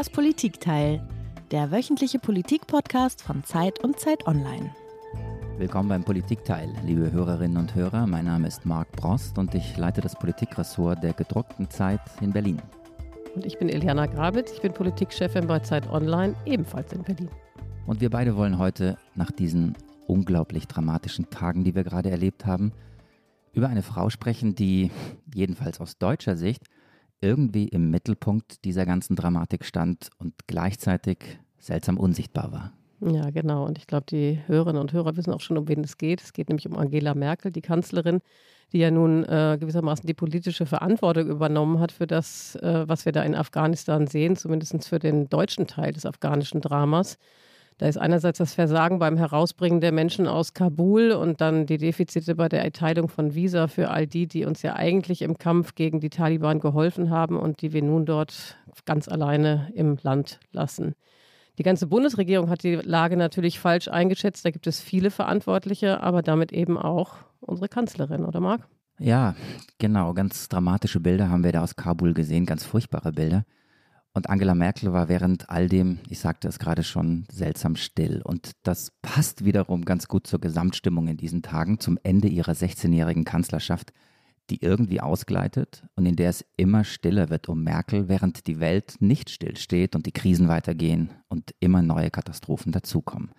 Das Politikteil, der wöchentliche Politikpodcast von Zeit und Zeit Online. Willkommen beim Politikteil, liebe Hörerinnen und Hörer. Mein Name ist Marc Brost und ich leite das Politikressort der gedruckten Zeit in Berlin. Und ich bin Eliana Grabitz, ich bin Politikchefin bei Zeit Online, ebenfalls in Berlin. Und wir beide wollen heute nach diesen unglaublich dramatischen Tagen, die wir gerade erlebt haben, über eine Frau sprechen, die jedenfalls aus deutscher Sicht irgendwie im Mittelpunkt dieser ganzen Dramatik stand und gleichzeitig seltsam unsichtbar war. Ja, genau. Und ich glaube, die Hörerinnen und Hörer wissen auch schon, um wen es geht. Es geht nämlich um Angela Merkel, die Kanzlerin, die ja nun äh, gewissermaßen die politische Verantwortung übernommen hat für das, äh, was wir da in Afghanistan sehen, zumindest für den deutschen Teil des afghanischen Dramas. Da ist einerseits das Versagen beim Herausbringen der Menschen aus Kabul und dann die Defizite bei der Erteilung von Visa für all die, die uns ja eigentlich im Kampf gegen die Taliban geholfen haben und die wir nun dort ganz alleine im Land lassen. Die ganze Bundesregierung hat die Lage natürlich falsch eingeschätzt. Da gibt es viele Verantwortliche, aber damit eben auch unsere Kanzlerin, oder Marc? Ja, genau. Ganz dramatische Bilder haben wir da aus Kabul gesehen, ganz furchtbare Bilder. Und Angela Merkel war während all dem, ich sagte es gerade schon, seltsam still. Und das passt wiederum ganz gut zur Gesamtstimmung in diesen Tagen, zum Ende ihrer 16-jährigen Kanzlerschaft, die irgendwie ausgleitet und in der es immer stiller wird um Merkel, während die Welt nicht stillsteht und die Krisen weitergehen und immer neue Katastrophen dazukommen.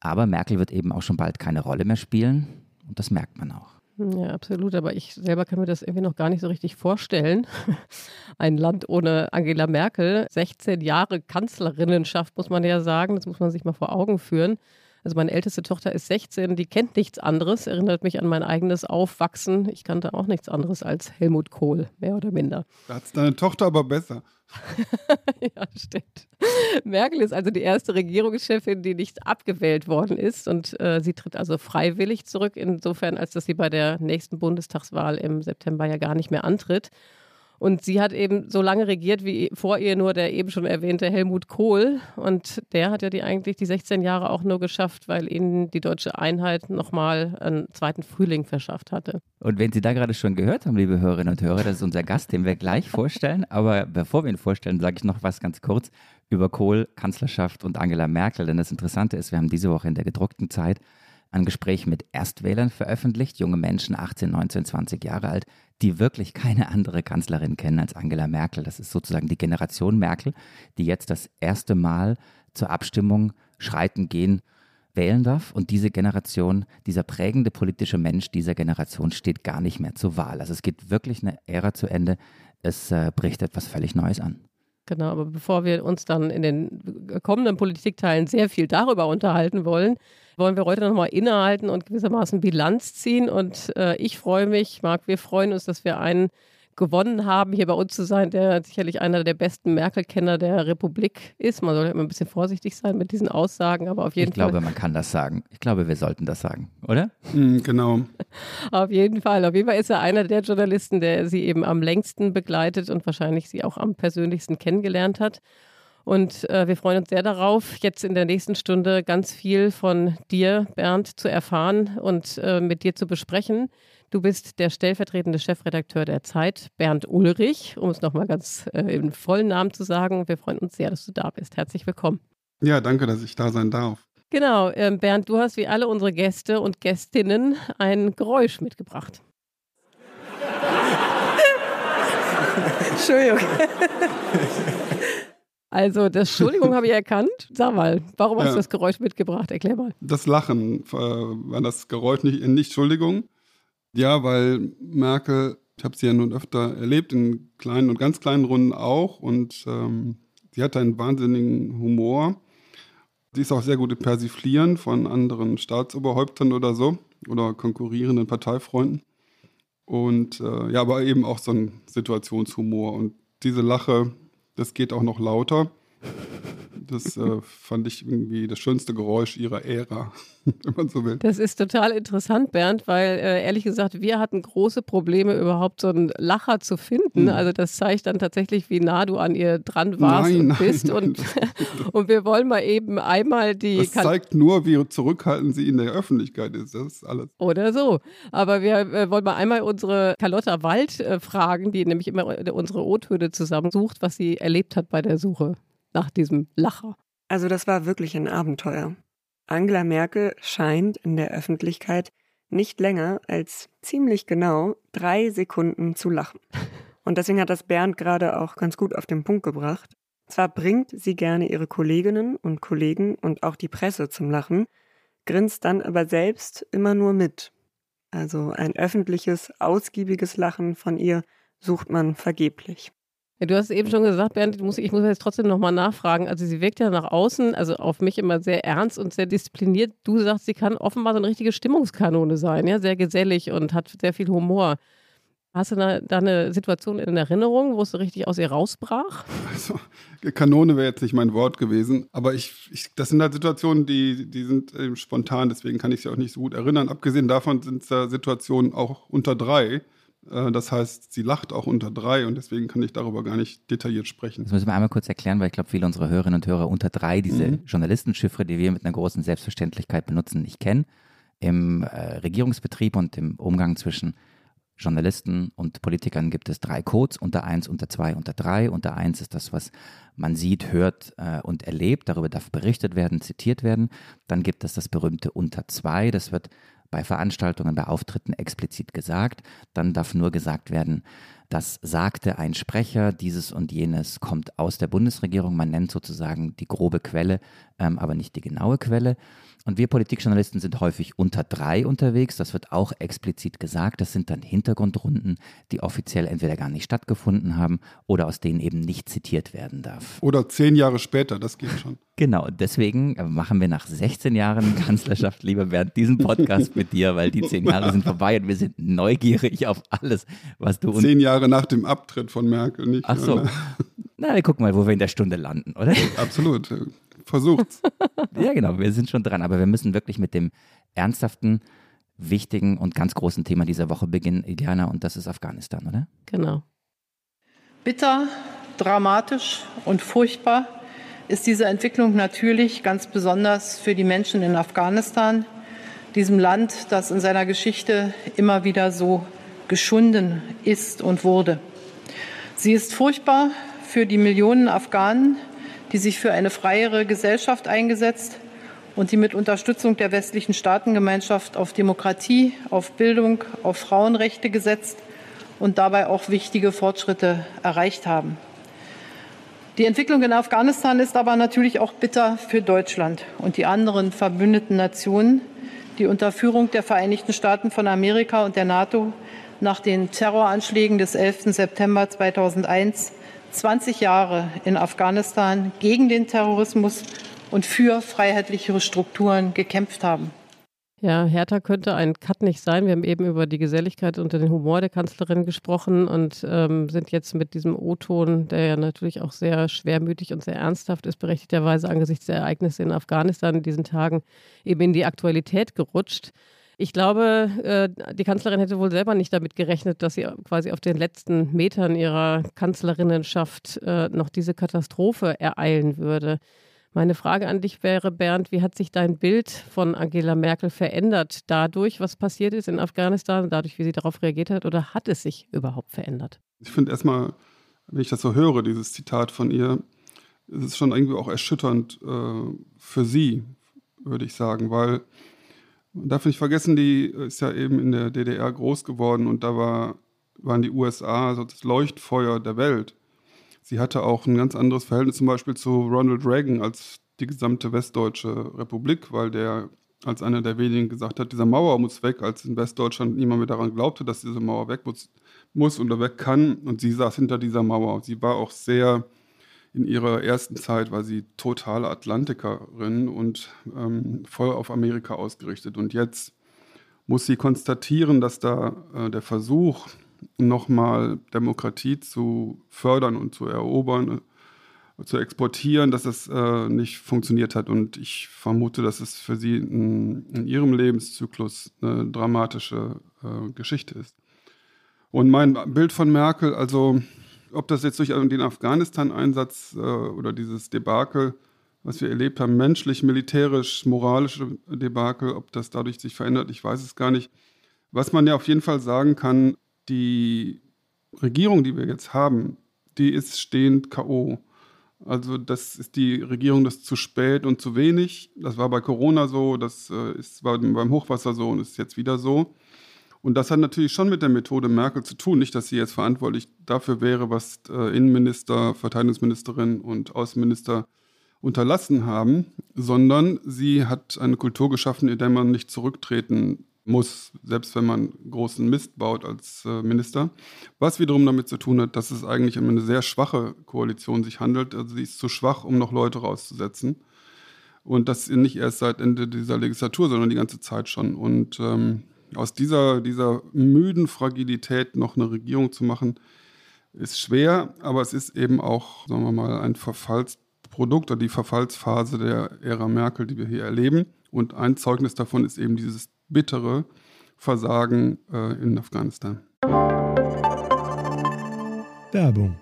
Aber Merkel wird eben auch schon bald keine Rolle mehr spielen und das merkt man auch. Ja, absolut. Aber ich selber kann mir das irgendwie noch gar nicht so richtig vorstellen. Ein Land ohne Angela Merkel. 16 Jahre Kanzlerinnenschaft, muss man ja sagen. Das muss man sich mal vor Augen führen. Also meine älteste Tochter ist 16, die kennt nichts anderes, erinnert mich an mein eigenes Aufwachsen. Ich kannte auch nichts anderes als Helmut Kohl, mehr oder minder. Da hat deine Tochter aber besser. ja, stimmt. Merkel ist also die erste Regierungschefin, die nicht abgewählt worden ist. Und äh, sie tritt also freiwillig zurück, insofern, als dass sie bei der nächsten Bundestagswahl im September ja gar nicht mehr antritt. Und sie hat eben so lange regiert wie vor ihr nur der eben schon erwähnte Helmut Kohl. Und der hat ja die eigentlich die 16 Jahre auch nur geschafft, weil ihnen die deutsche Einheit nochmal einen zweiten Frühling verschafft hatte. Und wenn Sie da gerade schon gehört haben, liebe Hörerinnen und Hörer, das ist unser Gast, den wir gleich vorstellen. Aber bevor wir ihn vorstellen, sage ich noch was ganz kurz über Kohl, Kanzlerschaft und Angela Merkel. Denn das Interessante ist, wir haben diese Woche in der gedruckten Zeit ein Gespräch mit Erstwählern veröffentlicht, junge Menschen, 18, 19, 20 Jahre alt, die wirklich keine andere Kanzlerin kennen als Angela Merkel. Das ist sozusagen die Generation Merkel, die jetzt das erste Mal zur Abstimmung schreiten gehen wählen darf. Und diese Generation, dieser prägende politische Mensch dieser Generation steht gar nicht mehr zur Wahl. Also es geht wirklich eine Ära zu Ende. Es äh, bricht etwas völlig Neues an. Genau, aber bevor wir uns dann in den kommenden Politikteilen sehr viel darüber unterhalten wollen, wollen wir heute nochmal innehalten und gewissermaßen Bilanz ziehen. Und äh, ich freue mich, Marc, wir freuen uns, dass wir einen gewonnen haben, hier bei uns zu sein, der sicherlich einer der besten Merkel-Kenner der Republik ist. Man sollte immer ein bisschen vorsichtig sein mit diesen Aussagen, aber auf jeden ich Fall. Ich glaube, man kann das sagen. Ich glaube, wir sollten das sagen, oder? Mm, genau. auf jeden Fall. Auf jeden Fall ist er einer der Journalisten, der sie eben am längsten begleitet und wahrscheinlich sie auch am persönlichsten kennengelernt hat. Und äh, wir freuen uns sehr darauf, jetzt in der nächsten Stunde ganz viel von dir, Bernd, zu erfahren und äh, mit dir zu besprechen. Du bist der stellvertretende Chefredakteur der Zeit, Bernd Ulrich, um es nochmal ganz äh, im vollen Namen zu sagen. Wir freuen uns sehr, dass du da bist. Herzlich willkommen. Ja, danke, dass ich da sein darf. Genau, ähm, Bernd, du hast wie alle unsere Gäste und Gästinnen ein Geräusch mitgebracht. Entschuldigung. Also, das Entschuldigung habe ich erkannt. Sag mal, warum hast ja. du das Geräusch mitgebracht? Erklär mal. Das Lachen äh, war das Geräusch nicht, nicht Entschuldigung. Ja, weil Merkel, ich habe sie ja nun öfter erlebt, in kleinen und ganz kleinen Runden auch. Und ähm, sie hat einen wahnsinnigen Humor. Sie ist auch sehr gut im Persiflieren von anderen Staatsoberhäuptern oder so oder konkurrierenden Parteifreunden. Und äh, ja, aber eben auch so ein Situationshumor. Und diese Lache, das geht auch noch lauter. Das äh, fand ich irgendwie das schönste Geräusch ihrer Ära, wenn man so will. Das ist total interessant, Bernd, weil äh, ehrlich gesagt, wir hatten große Probleme, überhaupt so einen Lacher zu finden. Mhm. Also das zeigt dann tatsächlich, wie nah du an ihr dran warst nein, und nein, bist. Nein, und, und wir wollen mal eben einmal die. Das zeigt nur, wie zurückhaltend sie in der Öffentlichkeit ist. Das ist alles. Oder so. Aber wir äh, wollen mal einmal unsere Carlotta Wald äh, fragen, die nämlich immer unsere O-Töne zusammensucht, was sie erlebt hat bei der Suche. Nach diesem Lacher? Also das war wirklich ein Abenteuer. Angela Merkel scheint in der Öffentlichkeit nicht länger als ziemlich genau drei Sekunden zu lachen. Und deswegen hat das Bernd gerade auch ganz gut auf den Punkt gebracht. Zwar bringt sie gerne ihre Kolleginnen und Kollegen und auch die Presse zum Lachen, grinst dann aber selbst immer nur mit. Also ein öffentliches, ausgiebiges Lachen von ihr sucht man vergeblich. Ja, du hast eben schon gesagt, Bernd, ich muss, ich muss jetzt trotzdem nochmal nachfragen. Also sie wirkt ja nach außen, also auf mich immer sehr ernst und sehr diszipliniert. Du sagst, sie kann offenbar so eine richtige Stimmungskanone sein, ja, sehr gesellig und hat sehr viel Humor. Hast du da, da, eine Situation in Erinnerung, wo es so richtig aus ihr rausbrach? Also, Kanone wäre jetzt nicht mein Wort gewesen, aber ich, ich, das sind halt Situationen, die, die sind äh, spontan, deswegen kann ich sie auch nicht so gut erinnern. Abgesehen davon sind es da Situationen auch unter drei. Äh, das heißt, sie lacht auch unter drei und deswegen kann ich darüber gar nicht detailliert sprechen. Das müssen wir einmal kurz erklären, weil ich glaube, viele unserer Hörerinnen und Hörer unter drei diese mhm. Journalistenschiffre, die wir mit einer großen Selbstverständlichkeit benutzen, nicht kennen. Im äh, Regierungsbetrieb und im Umgang zwischen Journalisten und Politikern gibt es drei Codes, unter eins, unter zwei, unter drei. Unter eins ist das, was man sieht, hört äh, und erlebt. Darüber darf berichtet werden, zitiert werden. Dann gibt es das berühmte unter zwei. Das wird bei Veranstaltungen, bei Auftritten explizit gesagt. Dann darf nur gesagt werden, das sagte ein Sprecher, dieses und jenes kommt aus der Bundesregierung. Man nennt sozusagen die grobe Quelle, ähm, aber nicht die genaue Quelle. Und wir Politikjournalisten sind häufig unter drei unterwegs. Das wird auch explizit gesagt. Das sind dann Hintergrundrunden, die offiziell entweder gar nicht stattgefunden haben oder aus denen eben nicht zitiert werden darf. Oder zehn Jahre später, das geht schon. Genau, deswegen machen wir nach 16 Jahren Kanzlerschaft, lieber Bernd, diesen Podcast mit dir, weil die zehn Jahre sind vorbei und wir sind neugierig auf alles, was du uns. Zehn Jahre nach dem Abtritt von Merkel, nicht? Ach so. Na, wir gucken mal, wo wir in der Stunde landen, oder? Absolut versucht's. ja, genau, wir sind schon dran, aber wir müssen wirklich mit dem ernsthaften, wichtigen und ganz großen Thema dieser Woche beginnen, Iliana, und das ist Afghanistan, oder? Genau. Bitter, dramatisch und furchtbar ist diese Entwicklung natürlich ganz besonders für die Menschen in Afghanistan, diesem Land, das in seiner Geschichte immer wieder so geschunden ist und wurde. Sie ist furchtbar für die Millionen Afghanen, die sich für eine freiere Gesellschaft eingesetzt und die mit Unterstützung der westlichen Staatengemeinschaft auf Demokratie, auf Bildung, auf Frauenrechte gesetzt und dabei auch wichtige Fortschritte erreicht haben. Die Entwicklung in Afghanistan ist aber natürlich auch bitter für Deutschland und die anderen verbündeten Nationen, die unter Führung der Vereinigten Staaten von Amerika und der NATO nach den Terroranschlägen des 11. September 2001 20 Jahre in Afghanistan gegen den Terrorismus und für freiheitlichere Strukturen gekämpft haben. Ja, härter könnte ein Cut nicht sein. Wir haben eben über die Geselligkeit und den Humor der Kanzlerin gesprochen und ähm, sind jetzt mit diesem O-Ton, der ja natürlich auch sehr schwermütig und sehr ernsthaft ist, berechtigterweise angesichts der Ereignisse in Afghanistan in diesen Tagen eben in die Aktualität gerutscht. Ich glaube, äh, die Kanzlerin hätte wohl selber nicht damit gerechnet, dass sie quasi auf den letzten Metern ihrer Kanzlerinnenschaft äh, noch diese Katastrophe ereilen würde. Meine Frage an dich wäre, Bernd, wie hat sich dein Bild von Angela Merkel verändert dadurch, was passiert ist in Afghanistan, dadurch, wie sie darauf reagiert hat, oder hat es sich überhaupt verändert? Ich finde erstmal, wenn ich das so höre, dieses Zitat von ihr, ist es schon irgendwie auch erschütternd äh, für sie, würde ich sagen, weil man darf nicht vergessen, die ist ja eben in der DDR groß geworden und da war, waren die USA so das Leuchtfeuer der Welt. Sie hatte auch ein ganz anderes Verhältnis zum Beispiel zu Ronald Reagan als die gesamte westdeutsche Republik, weil der als einer der wenigen gesagt hat, diese Mauer muss weg, als in Westdeutschland niemand mehr daran glaubte, dass diese Mauer weg muss, muss oder weg kann. Und sie saß hinter dieser Mauer. Sie war auch sehr in ihrer ersten Zeit war sie totale Atlantikerin und ähm, voll auf Amerika ausgerichtet. Und jetzt muss sie konstatieren, dass da äh, der Versuch, nochmal Demokratie zu fördern und zu erobern, äh, zu exportieren, dass das äh, nicht funktioniert hat. Und ich vermute, dass es für sie in, in ihrem Lebenszyklus eine dramatische äh, Geschichte ist. Und mein Bild von Merkel, also ob das jetzt durch den Afghanistan-Einsatz äh, oder dieses Debakel, was wir erlebt haben, menschlich, militärisch, moralische Debakel, ob das dadurch sich verändert, ich weiß es gar nicht. Was man ja auf jeden Fall sagen kann, die Regierung, die wir jetzt haben, die ist stehend K.O. Also das ist die Regierung das zu spät und zu wenig. Das war bei Corona so, das äh, ist beim Hochwasser so und ist jetzt wieder so. Und das hat natürlich schon mit der Methode Merkel zu tun. Nicht, dass sie jetzt verantwortlich dafür wäre, was äh, Innenminister, Verteidigungsministerin und Außenminister unterlassen haben, sondern sie hat eine Kultur geschaffen, in der man nicht zurücktreten muss, selbst wenn man großen Mist baut als äh, Minister. Was wiederum damit zu tun hat, dass es eigentlich um eine sehr schwache Koalition sich handelt. Also sie ist zu schwach, um noch Leute rauszusetzen. Und das nicht erst seit Ende dieser Legislatur, sondern die ganze Zeit schon. Und ähm, aus dieser, dieser müden Fragilität noch eine Regierung zu machen, ist schwer, aber es ist eben auch, sagen wir mal, ein Verfallsprodukt oder die Verfallsphase der Ära Merkel, die wir hier erleben. Und ein Zeugnis davon ist eben dieses bittere Versagen äh, in Afghanistan. Werbung.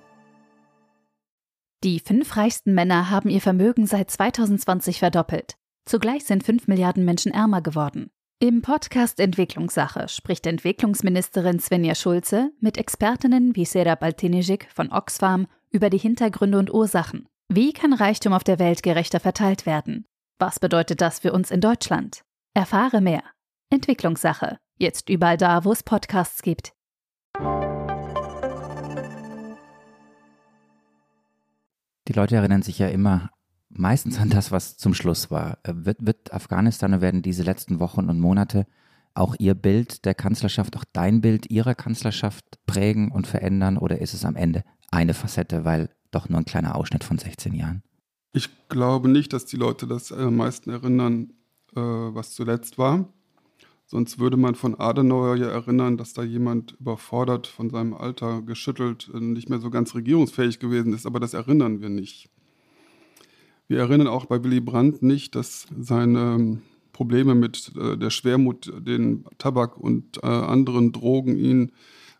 Die fünf reichsten Männer haben ihr Vermögen seit 2020 verdoppelt. Zugleich sind fünf Milliarden Menschen ärmer geworden. Im Podcast Entwicklungssache spricht Entwicklungsministerin Svenja Schulze mit Expertinnen wie Sera Baltinijic von Oxfam über die Hintergründe und Ursachen. Wie kann Reichtum auf der Welt gerechter verteilt werden? Was bedeutet das für uns in Deutschland? Erfahre mehr Entwicklungssache. Jetzt überall da, wo es Podcasts gibt. Die Leute erinnern sich ja immer meistens an das, was zum Schluss war. Äh, wird, wird Afghanistan, werden diese letzten Wochen und Monate auch Ihr Bild der Kanzlerschaft, auch dein Bild Ihrer Kanzlerschaft prägen und verändern oder ist es am Ende eine Facette, weil doch nur ein kleiner Ausschnitt von 16 Jahren? Ich glaube nicht, dass die Leute das am meisten erinnern, äh, was zuletzt war. Sonst würde man von Adenauer ja erinnern, dass da jemand überfordert, von seinem Alter geschüttelt, äh, nicht mehr so ganz regierungsfähig gewesen ist. Aber das erinnern wir nicht. Wir erinnern auch bei Willy Brandt nicht, dass seine ähm, Probleme mit äh, der Schwermut, den Tabak und äh, anderen Drogen ihn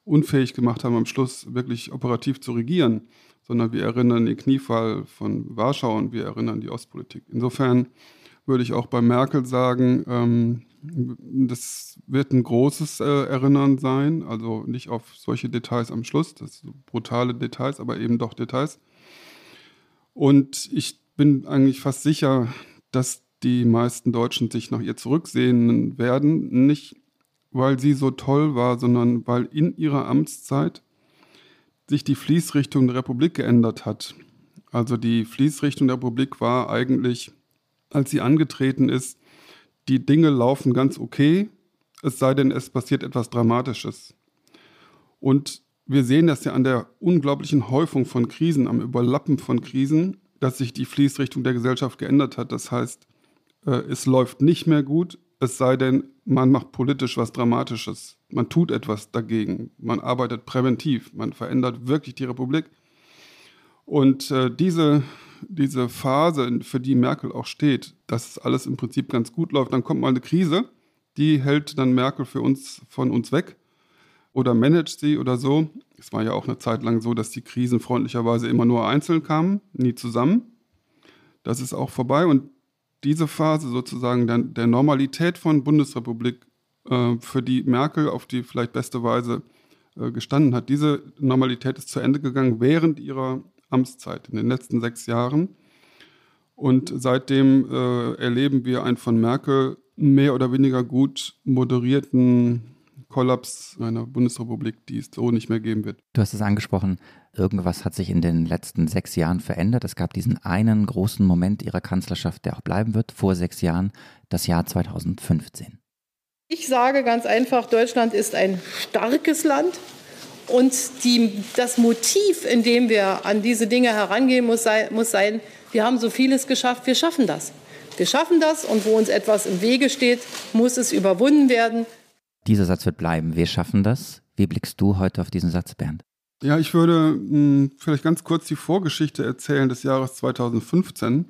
unfähig gemacht haben, am Schluss wirklich operativ zu regieren, sondern wir erinnern den Kniefall von Warschau und wir erinnern die Ostpolitik. Insofern würde ich auch bei Merkel sagen, ähm, das wird ein großes äh, Erinnern sein, also nicht auf solche Details am Schluss, das brutale Details, aber eben doch Details. Und ich bin eigentlich fast sicher, dass die meisten Deutschen sich nach ihr zurücksehen werden, nicht weil sie so toll war, sondern weil in ihrer Amtszeit sich die Fließrichtung der Republik geändert hat. Also die Fließrichtung der Republik war eigentlich, als sie angetreten ist, die Dinge laufen ganz okay, es sei denn, es passiert etwas Dramatisches. Und wir sehen das ja an der unglaublichen Häufung von Krisen, am Überlappen von Krisen, dass sich die Fließrichtung der Gesellschaft geändert hat. Das heißt, äh, es läuft nicht mehr gut, es sei denn, man macht politisch was Dramatisches. Man tut etwas dagegen. Man arbeitet präventiv. Man verändert wirklich die Republik. Und äh, diese diese Phase, für die Merkel auch steht, dass alles im Prinzip ganz gut läuft, dann kommt mal eine Krise, die hält dann Merkel für uns von uns weg oder managt sie oder so. Es war ja auch eine Zeit lang so, dass die Krisen freundlicherweise immer nur einzeln kamen, nie zusammen. Das ist auch vorbei und diese Phase sozusagen der, der Normalität von Bundesrepublik, äh, für die Merkel auf die vielleicht beste Weise äh, gestanden hat, diese Normalität ist zu Ende gegangen während ihrer Amtszeit in den letzten sechs Jahren. Und seitdem äh, erleben wir einen von Merkel mehr oder weniger gut moderierten Kollaps einer Bundesrepublik, die es so nicht mehr geben wird. Du hast es angesprochen, irgendwas hat sich in den letzten sechs Jahren verändert. Es gab diesen einen großen Moment ihrer Kanzlerschaft, der auch bleiben wird, vor sechs Jahren, das Jahr 2015. Ich sage ganz einfach, Deutschland ist ein starkes Land. Und die, das Motiv, in dem wir an diese Dinge herangehen, muss, sei, muss sein, wir haben so vieles geschafft, wir schaffen das. Wir schaffen das und wo uns etwas im Wege steht, muss es überwunden werden. Dieser Satz wird bleiben. Wir schaffen das. Wie blickst du heute auf diesen Satz, Bernd? Ja, ich würde mh, hm, vielleicht ganz kurz die Vorgeschichte erzählen des Jahres 2015.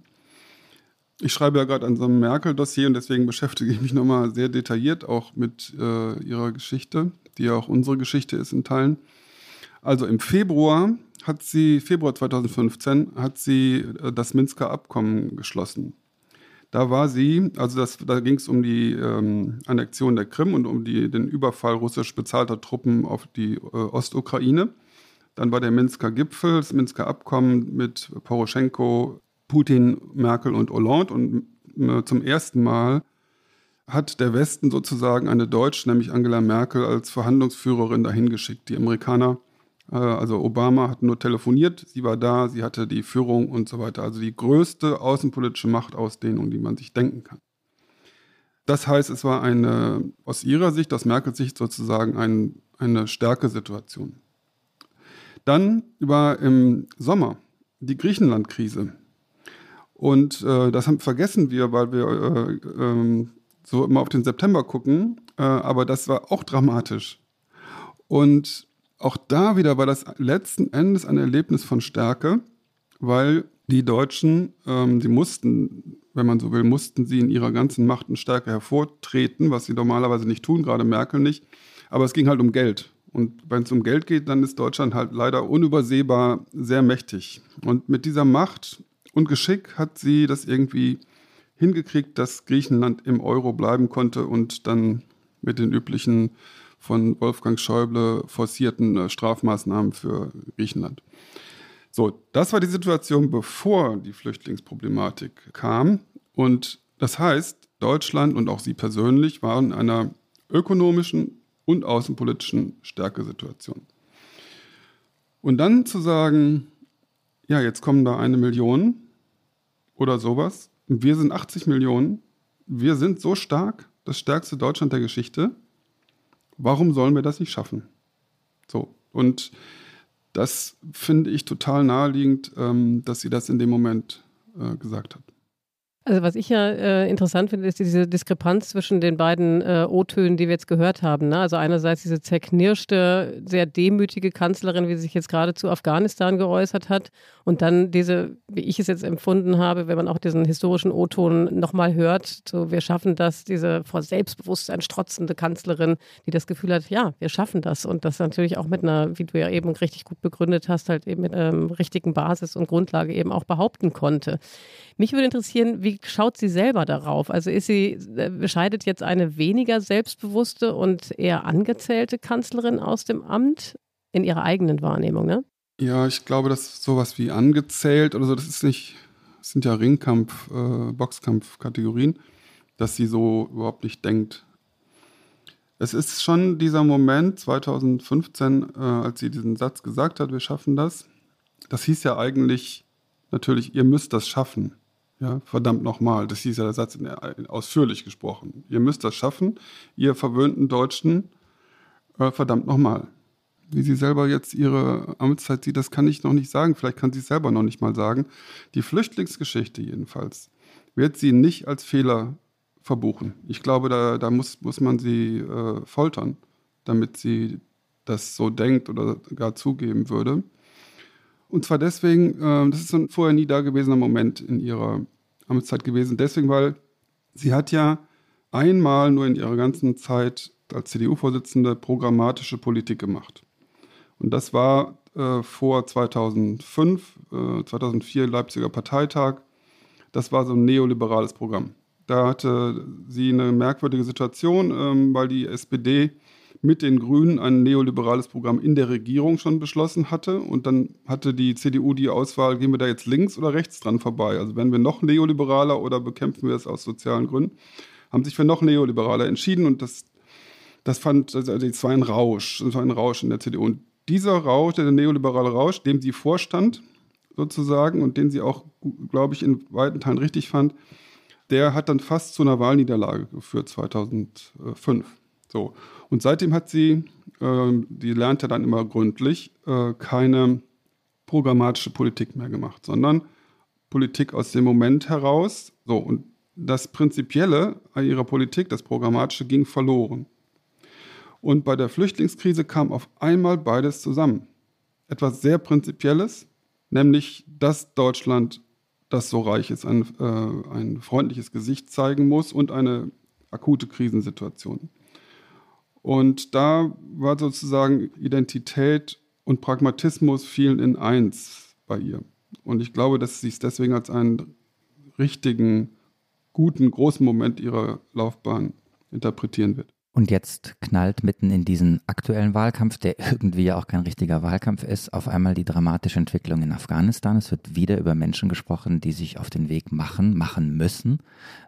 Ich schreibe ja gerade an so einem Merkel-Dossier und deswegen beschäftige ich mich nochmal sehr detailliert auch mit äh, ihrer Geschichte die ja auch unsere Geschichte ist in Teilen. Also im Februar hat sie, Februar 2015, hat sie äh, das Minsker Abkommen geschlossen. Da war sie, also das, da ging es um die ähm, Annexion der Krim und um die, den Überfall russisch bezahlter Truppen auf die äh, Ostukraine. Dann war der Minsker Gipfel, das Minsker Abkommen mit Poroschenko, Putin, Merkel und Hollande. Und äh, zum ersten Mal hat der Westen sozusagen eine Deutsche, nämlich Angela Merkel, als Verhandlungsführerin dahin geschickt. Die Amerikaner, also Obama, hat nur telefoniert, sie war da, sie hatte die Führung und so weiter. Also die größte außenpolitische Machtausdehnung, die man sich denken kann. Das heißt, es war eine, aus ihrer Sicht, aus Merkels Sicht sozusagen ein, eine Stärkesituation. Dann war im Sommer die Griechenland-Krise. Und äh, das haben, vergessen wir, weil wir äh, äh, so immer auf den September gucken. Äh, aber das war auch dramatisch. Und auch da wieder war das letzten Endes ein Erlebnis von Stärke, weil die Deutschen, ähm, die mussten wenn man so will, mussten sie in ihrer ganzen Macht und Stärke hervortreten, was sie normalerweise nicht tun, gerade Merkel nicht. Aber es ging halt um Geld. Und wenn es um Geld geht, dann ist Deutschland halt leider unübersehbar sehr mächtig. Und mit dieser Macht und Geschick hat sie das irgendwie hingekriegt, dass Griechenland im Euro bleiben konnte und dann mit den üblichen von Wolfgang Schäuble forcierten äh, Strafmaßnahmen für Griechenland. So, das war die Situation, bevor die Flüchtlingsproblematik kam. Und das heißt, Deutschland und auch Sie persönlich waren in einer ökonomischen und außenpolitischen Stärkesituation. Und dann zu sagen, ja, jetzt kommen da eine Million oder sowas, wir sind 80 Millionen, wir sind so stark, das stärkste Deutschland der Geschichte, warum sollen wir das nicht schaffen? So, und das finde ich total naheliegend, ähm, dass sie das in dem Moment äh, gesagt hat. Also was ich ja äh, interessant finde, ist diese Diskrepanz zwischen den beiden äh, O-Tönen, die wir jetzt gehört haben. Ne? Also einerseits diese zerknirschte, sehr demütige Kanzlerin, wie sie sich jetzt gerade zu Afghanistan geäußert hat. Und dann diese, wie ich es jetzt empfunden habe, wenn man auch diesen historischen O-Ton nochmal hört, so wir schaffen das, diese vor Selbstbewusstsein strotzende Kanzlerin, die das Gefühl hat, ja, wir schaffen das. Und das natürlich auch mit einer, wie du ja eben richtig gut begründet hast, halt eben mit ähm, richtigen Basis und Grundlage eben auch behaupten konnte. Mich würde interessieren, wie schaut sie selber darauf? Also ist sie, äh, bescheidet jetzt eine weniger selbstbewusste und eher angezählte Kanzlerin aus dem Amt in ihrer eigenen Wahrnehmung, ne? Ja, ich glaube, dass sowas wie angezählt oder so, das ist nicht, das sind ja Ringkampf, äh, Boxkampf-Kategorien, dass sie so überhaupt nicht denkt. Es ist schon dieser Moment 2015, äh, als sie diesen Satz gesagt hat, wir schaffen das. Das hieß ja eigentlich natürlich, ihr müsst das schaffen. Ja, verdammt nochmal, das hieß ja der Satz in, in, ausführlich gesprochen. Ihr müsst das schaffen, ihr verwöhnten Deutschen, äh, verdammt nochmal. Wie sie selber jetzt ihre Amtszeit sieht, das kann ich noch nicht sagen. Vielleicht kann sie es selber noch nicht mal sagen. Die Flüchtlingsgeschichte jedenfalls wird sie nicht als Fehler verbuchen. Ich glaube, da, da muss, muss man sie äh, foltern, damit sie das so denkt oder gar zugeben würde. Und zwar deswegen, äh, das ist ein vorher nie dagewesener Moment in ihrer Amtszeit gewesen. Deswegen, weil sie hat ja einmal nur in ihrer ganzen Zeit als CDU-Vorsitzende programmatische Politik gemacht. Und das war äh, vor 2005, äh, 2004 Leipziger Parteitag. Das war so ein neoliberales Programm. Da hatte sie eine merkwürdige Situation, ähm, weil die SPD mit den Grünen ein neoliberales Programm in der Regierung schon beschlossen hatte. Und dann hatte die CDU die Auswahl, gehen wir da jetzt links oder rechts dran vorbei? Also werden wir noch neoliberaler oder bekämpfen wir es aus sozialen Gründen? Haben sich für noch neoliberaler entschieden und das, das fand, also es war ein Rausch, es war ein Rausch in der CDU. Und dieser Rausch, der neoliberale Rausch, dem sie vorstand sozusagen und den sie auch, glaube ich, in weiten Teilen richtig fand, der hat dann fast zu einer Wahlniederlage geführt 2005. So. Und seitdem hat sie, äh, die lernt ja dann immer gründlich, äh, keine programmatische Politik mehr gemacht, sondern Politik aus dem Moment heraus. So, und das Prinzipielle ihrer Politik, das Programmatische, ging verloren. Und bei der Flüchtlingskrise kam auf einmal beides zusammen. Etwas sehr Prinzipielles, nämlich, dass Deutschland, das so reich ist, ein, äh, ein freundliches Gesicht zeigen muss und eine akute Krisensituation. Und da war sozusagen Identität und Pragmatismus fielen in eins bei ihr. Und ich glaube, dass sie es deswegen als einen richtigen, guten, großen Moment ihrer Laufbahn interpretieren wird. Und jetzt knallt mitten in diesen aktuellen Wahlkampf, der irgendwie ja auch kein richtiger Wahlkampf ist, auf einmal die dramatische Entwicklung in Afghanistan. Es wird wieder über Menschen gesprochen, die sich auf den Weg machen, machen müssen,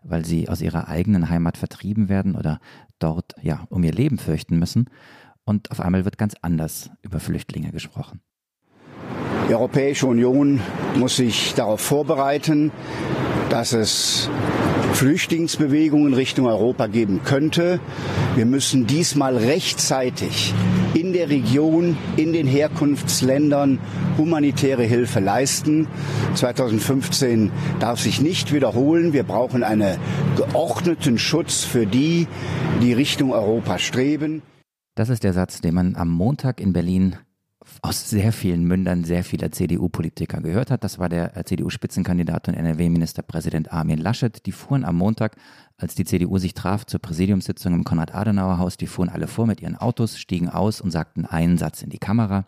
weil sie aus ihrer eigenen Heimat vertrieben werden oder dort ja um ihr Leben fürchten müssen. Und auf einmal wird ganz anders über Flüchtlinge gesprochen. Die Europäische Union muss sich darauf vorbereiten, dass es Flüchtlingsbewegungen Richtung Europa geben könnte. Wir müssen diesmal rechtzeitig in der Region, in den Herkunftsländern humanitäre Hilfe leisten. 2015 darf sich nicht wiederholen. Wir brauchen einen geordneten Schutz für die, die Richtung Europa streben. Das ist der Satz, den man am Montag in Berlin aus sehr vielen Mündern sehr vieler CDU-Politiker gehört hat. Das war der äh, CDU-Spitzenkandidat und NRW-Ministerpräsident Armin Laschet. Die fuhren am Montag, als die CDU sich traf zur Präsidiumssitzung im Konrad-Adenauer-Haus, die fuhren alle vor mit ihren Autos, stiegen aus und sagten einen Satz in die Kamera.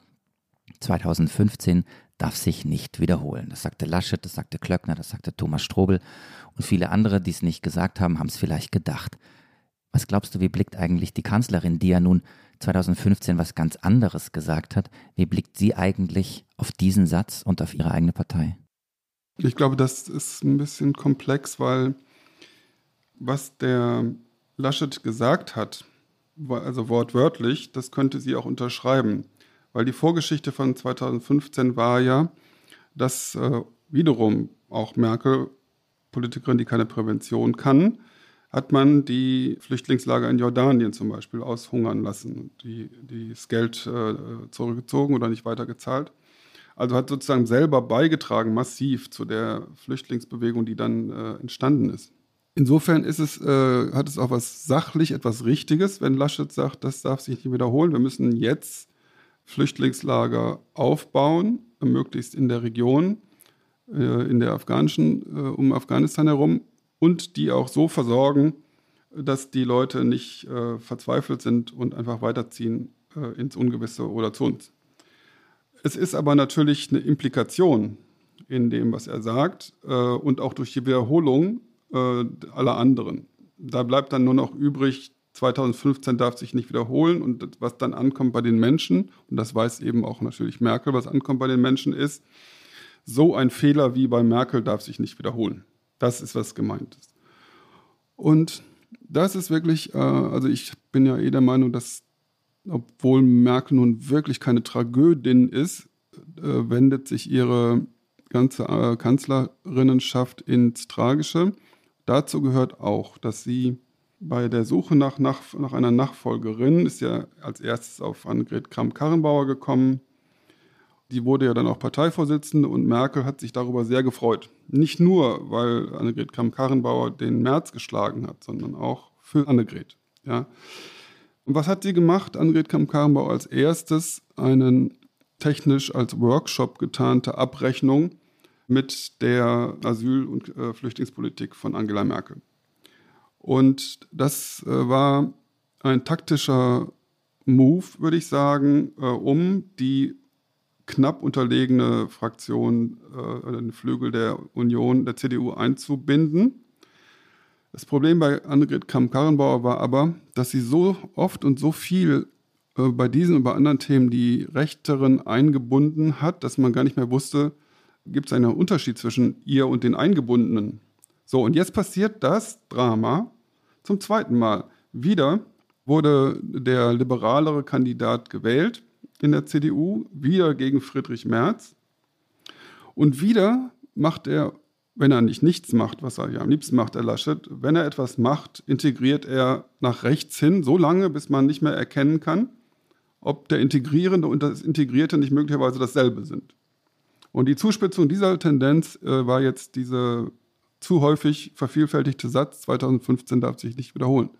2015 darf sich nicht wiederholen. Das sagte Laschet, das sagte Klöckner, das sagte Thomas Strobel und viele andere, die es nicht gesagt haben, haben es vielleicht gedacht. Was glaubst du, wie blickt eigentlich die Kanzlerin, die ja nun 2015 was ganz anderes gesagt hat. Wie blickt sie eigentlich auf diesen Satz und auf ihre eigene Partei? Ich glaube, das ist ein bisschen komplex, weil was der Laschet gesagt hat, also wortwörtlich, das könnte sie auch unterschreiben. Weil die Vorgeschichte von 2015 war ja, dass äh, wiederum auch Merkel, Politikerin, die keine Prävention kann, hat man die Flüchtlingslager in Jordanien zum Beispiel aushungern lassen, die, die das Geld äh, zurückgezogen oder nicht weitergezahlt. Also hat sozusagen selber beigetragen massiv zu der Flüchtlingsbewegung, die dann äh, entstanden ist. Insofern ist es, äh, hat es auch was sachlich, etwas Richtiges, wenn Laschet sagt, das darf sich nicht wiederholen. Wir müssen jetzt Flüchtlingslager aufbauen, möglichst in der Region, äh, in der afghanischen, äh, um Afghanistan herum, und die auch so versorgen, dass die Leute nicht äh, verzweifelt sind und einfach weiterziehen äh, ins Ungewisse oder zu uns. Es ist aber natürlich eine Implikation in dem, was er sagt äh, und auch durch die Wiederholung äh, aller anderen. Da bleibt dann nur noch übrig, 2015 darf sich nicht wiederholen und was dann ankommt bei den Menschen, und das weiß eben auch natürlich Merkel, was ankommt bei den Menschen ist, so ein Fehler wie bei Merkel darf sich nicht wiederholen. Das ist, was gemeint ist. Und das ist wirklich, äh, also ich bin ja eh der Meinung, dass, obwohl Merkel nun wirklich keine Tragödin ist, äh, wendet sich ihre ganze äh, Kanzlerinnenschaft ins Tragische. Dazu gehört auch, dass sie bei der Suche nach, nach, nach einer Nachfolgerin ist ja als erstes auf Annegret Kramp-Karrenbauer gekommen. Die wurde ja dann auch Parteivorsitzende und Merkel hat sich darüber sehr gefreut. Nicht nur, weil Annegret Kramp-Karrenbauer den März geschlagen hat, sondern auch für Annegret. Ja. Und was hat sie gemacht? Annegret Kramp-Karrenbauer als erstes einen technisch als Workshop getarnte Abrechnung mit der Asyl- und äh, Flüchtlingspolitik von Angela Merkel. Und das äh, war ein taktischer Move, würde ich sagen, äh, um die knapp unterlegene Fraktion, äh, den Flügel der Union, der CDU einzubinden. Das Problem bei Annegret Kramp-Karrenbauer war aber, dass sie so oft und so viel äh, bei diesen und bei anderen Themen die Rechteren eingebunden hat, dass man gar nicht mehr wusste, gibt es einen Unterschied zwischen ihr und den Eingebundenen. So, und jetzt passiert das Drama zum zweiten Mal. Wieder wurde der liberalere Kandidat gewählt in der CDU, wieder gegen Friedrich Merz. Und wieder macht er, wenn er nicht nichts macht, was er ja am liebsten macht, er Laschet, wenn er etwas macht, integriert er nach rechts hin, so lange, bis man nicht mehr erkennen kann, ob der Integrierende und das Integrierte nicht möglicherweise dasselbe sind. Und die Zuspitzung dieser Tendenz äh, war jetzt dieser zu häufig vervielfältigte Satz, 2015 darf sich nicht wiederholen.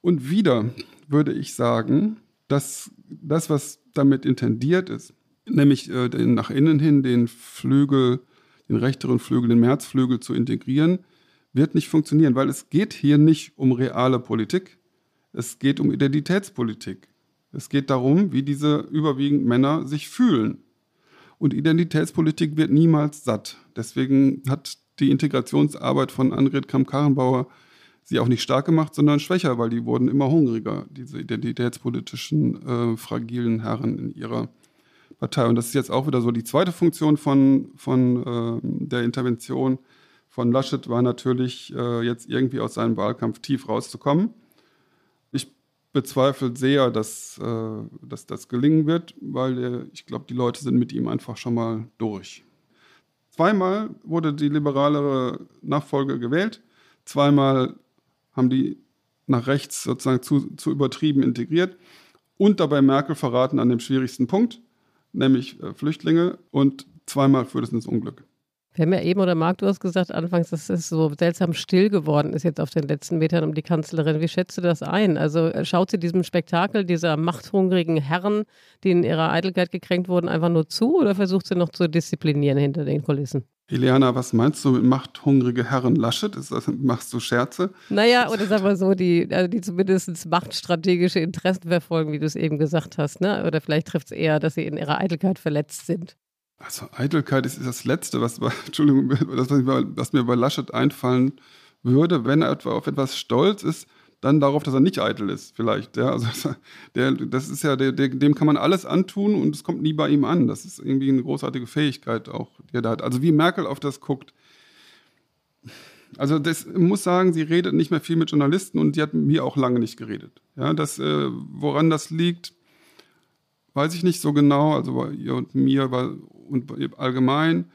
Und wieder würde ich sagen, dass das, was damit intendiert ist, nämlich äh, den, nach innen hin den Flügel, den rechteren Flügel, den Märzflügel zu integrieren, wird nicht funktionieren, weil es geht hier nicht um reale Politik, es geht um Identitätspolitik. Es geht darum, wie diese überwiegend Männer sich fühlen. Und Identitätspolitik wird niemals satt. Deswegen hat die Integrationsarbeit von Annegret Kramp-Karrenbauer sie auch nicht stark gemacht, sondern schwächer, weil die wurden immer hungriger, diese identitätspolitischen, äh, fragilen Herren in ihrer Partei. Und das ist jetzt auch wieder so die zweite Funktion von, von äh, der Intervention von Laschet war natürlich äh, jetzt irgendwie aus seinem Wahlkampf tief rauszukommen. Ich bezweifle sehr, dass, äh, dass das gelingen wird, weil ich glaube, die Leute sind mit ihm einfach schon mal durch. Zweimal wurde die liberalere Nachfolge gewählt, zweimal haben die nach rechts sozusagen zu, zu übertrieben integriert und dabei Merkel verraten an dem schwierigsten Punkt, nämlich äh, Flüchtlinge und zweimal führt es ins Unglück. Wir haben ja eben, oder Marc, du hast gesagt anfangs, dass es so seltsam still geworden ist jetzt auf den letzten Metern um die Kanzlerin. Wie schätzt du das ein? Also äh, schaut sie diesem Spektakel dieser machthungrigen Herren, die in ihrer Eitelkeit gekränkt wurden, einfach nur zu oder versucht sie noch zu disziplinieren hinter den Kulissen? Eliana, was meinst du mit machthungrige Herren Laschet? Ist das, machst du Scherze? Naja, oder sag mal so, die, also die zumindest machtstrategische Interessen verfolgen, wie du es eben gesagt hast. Ne? Oder vielleicht trifft es eher, dass sie in ihrer Eitelkeit verletzt sind. Also Eitelkeit ist, ist das Letzte, was, Entschuldigung, das, was mir bei Laschet einfallen würde, wenn er etwa auf etwas stolz ist, dann darauf, dass er nicht eitel ist, vielleicht. Ja, also der, das ist ja, der, der, dem kann man alles antun und es kommt nie bei ihm an. Das ist irgendwie eine großartige Fähigkeit auch, die er da hat. Also wie Merkel auf das guckt. Also das muss sagen, sie redet nicht mehr viel mit Journalisten und sie hat mir auch lange nicht geredet. Ja, das, äh, woran das liegt, weiß ich nicht so genau. Also bei ihr und mir war und allgemein.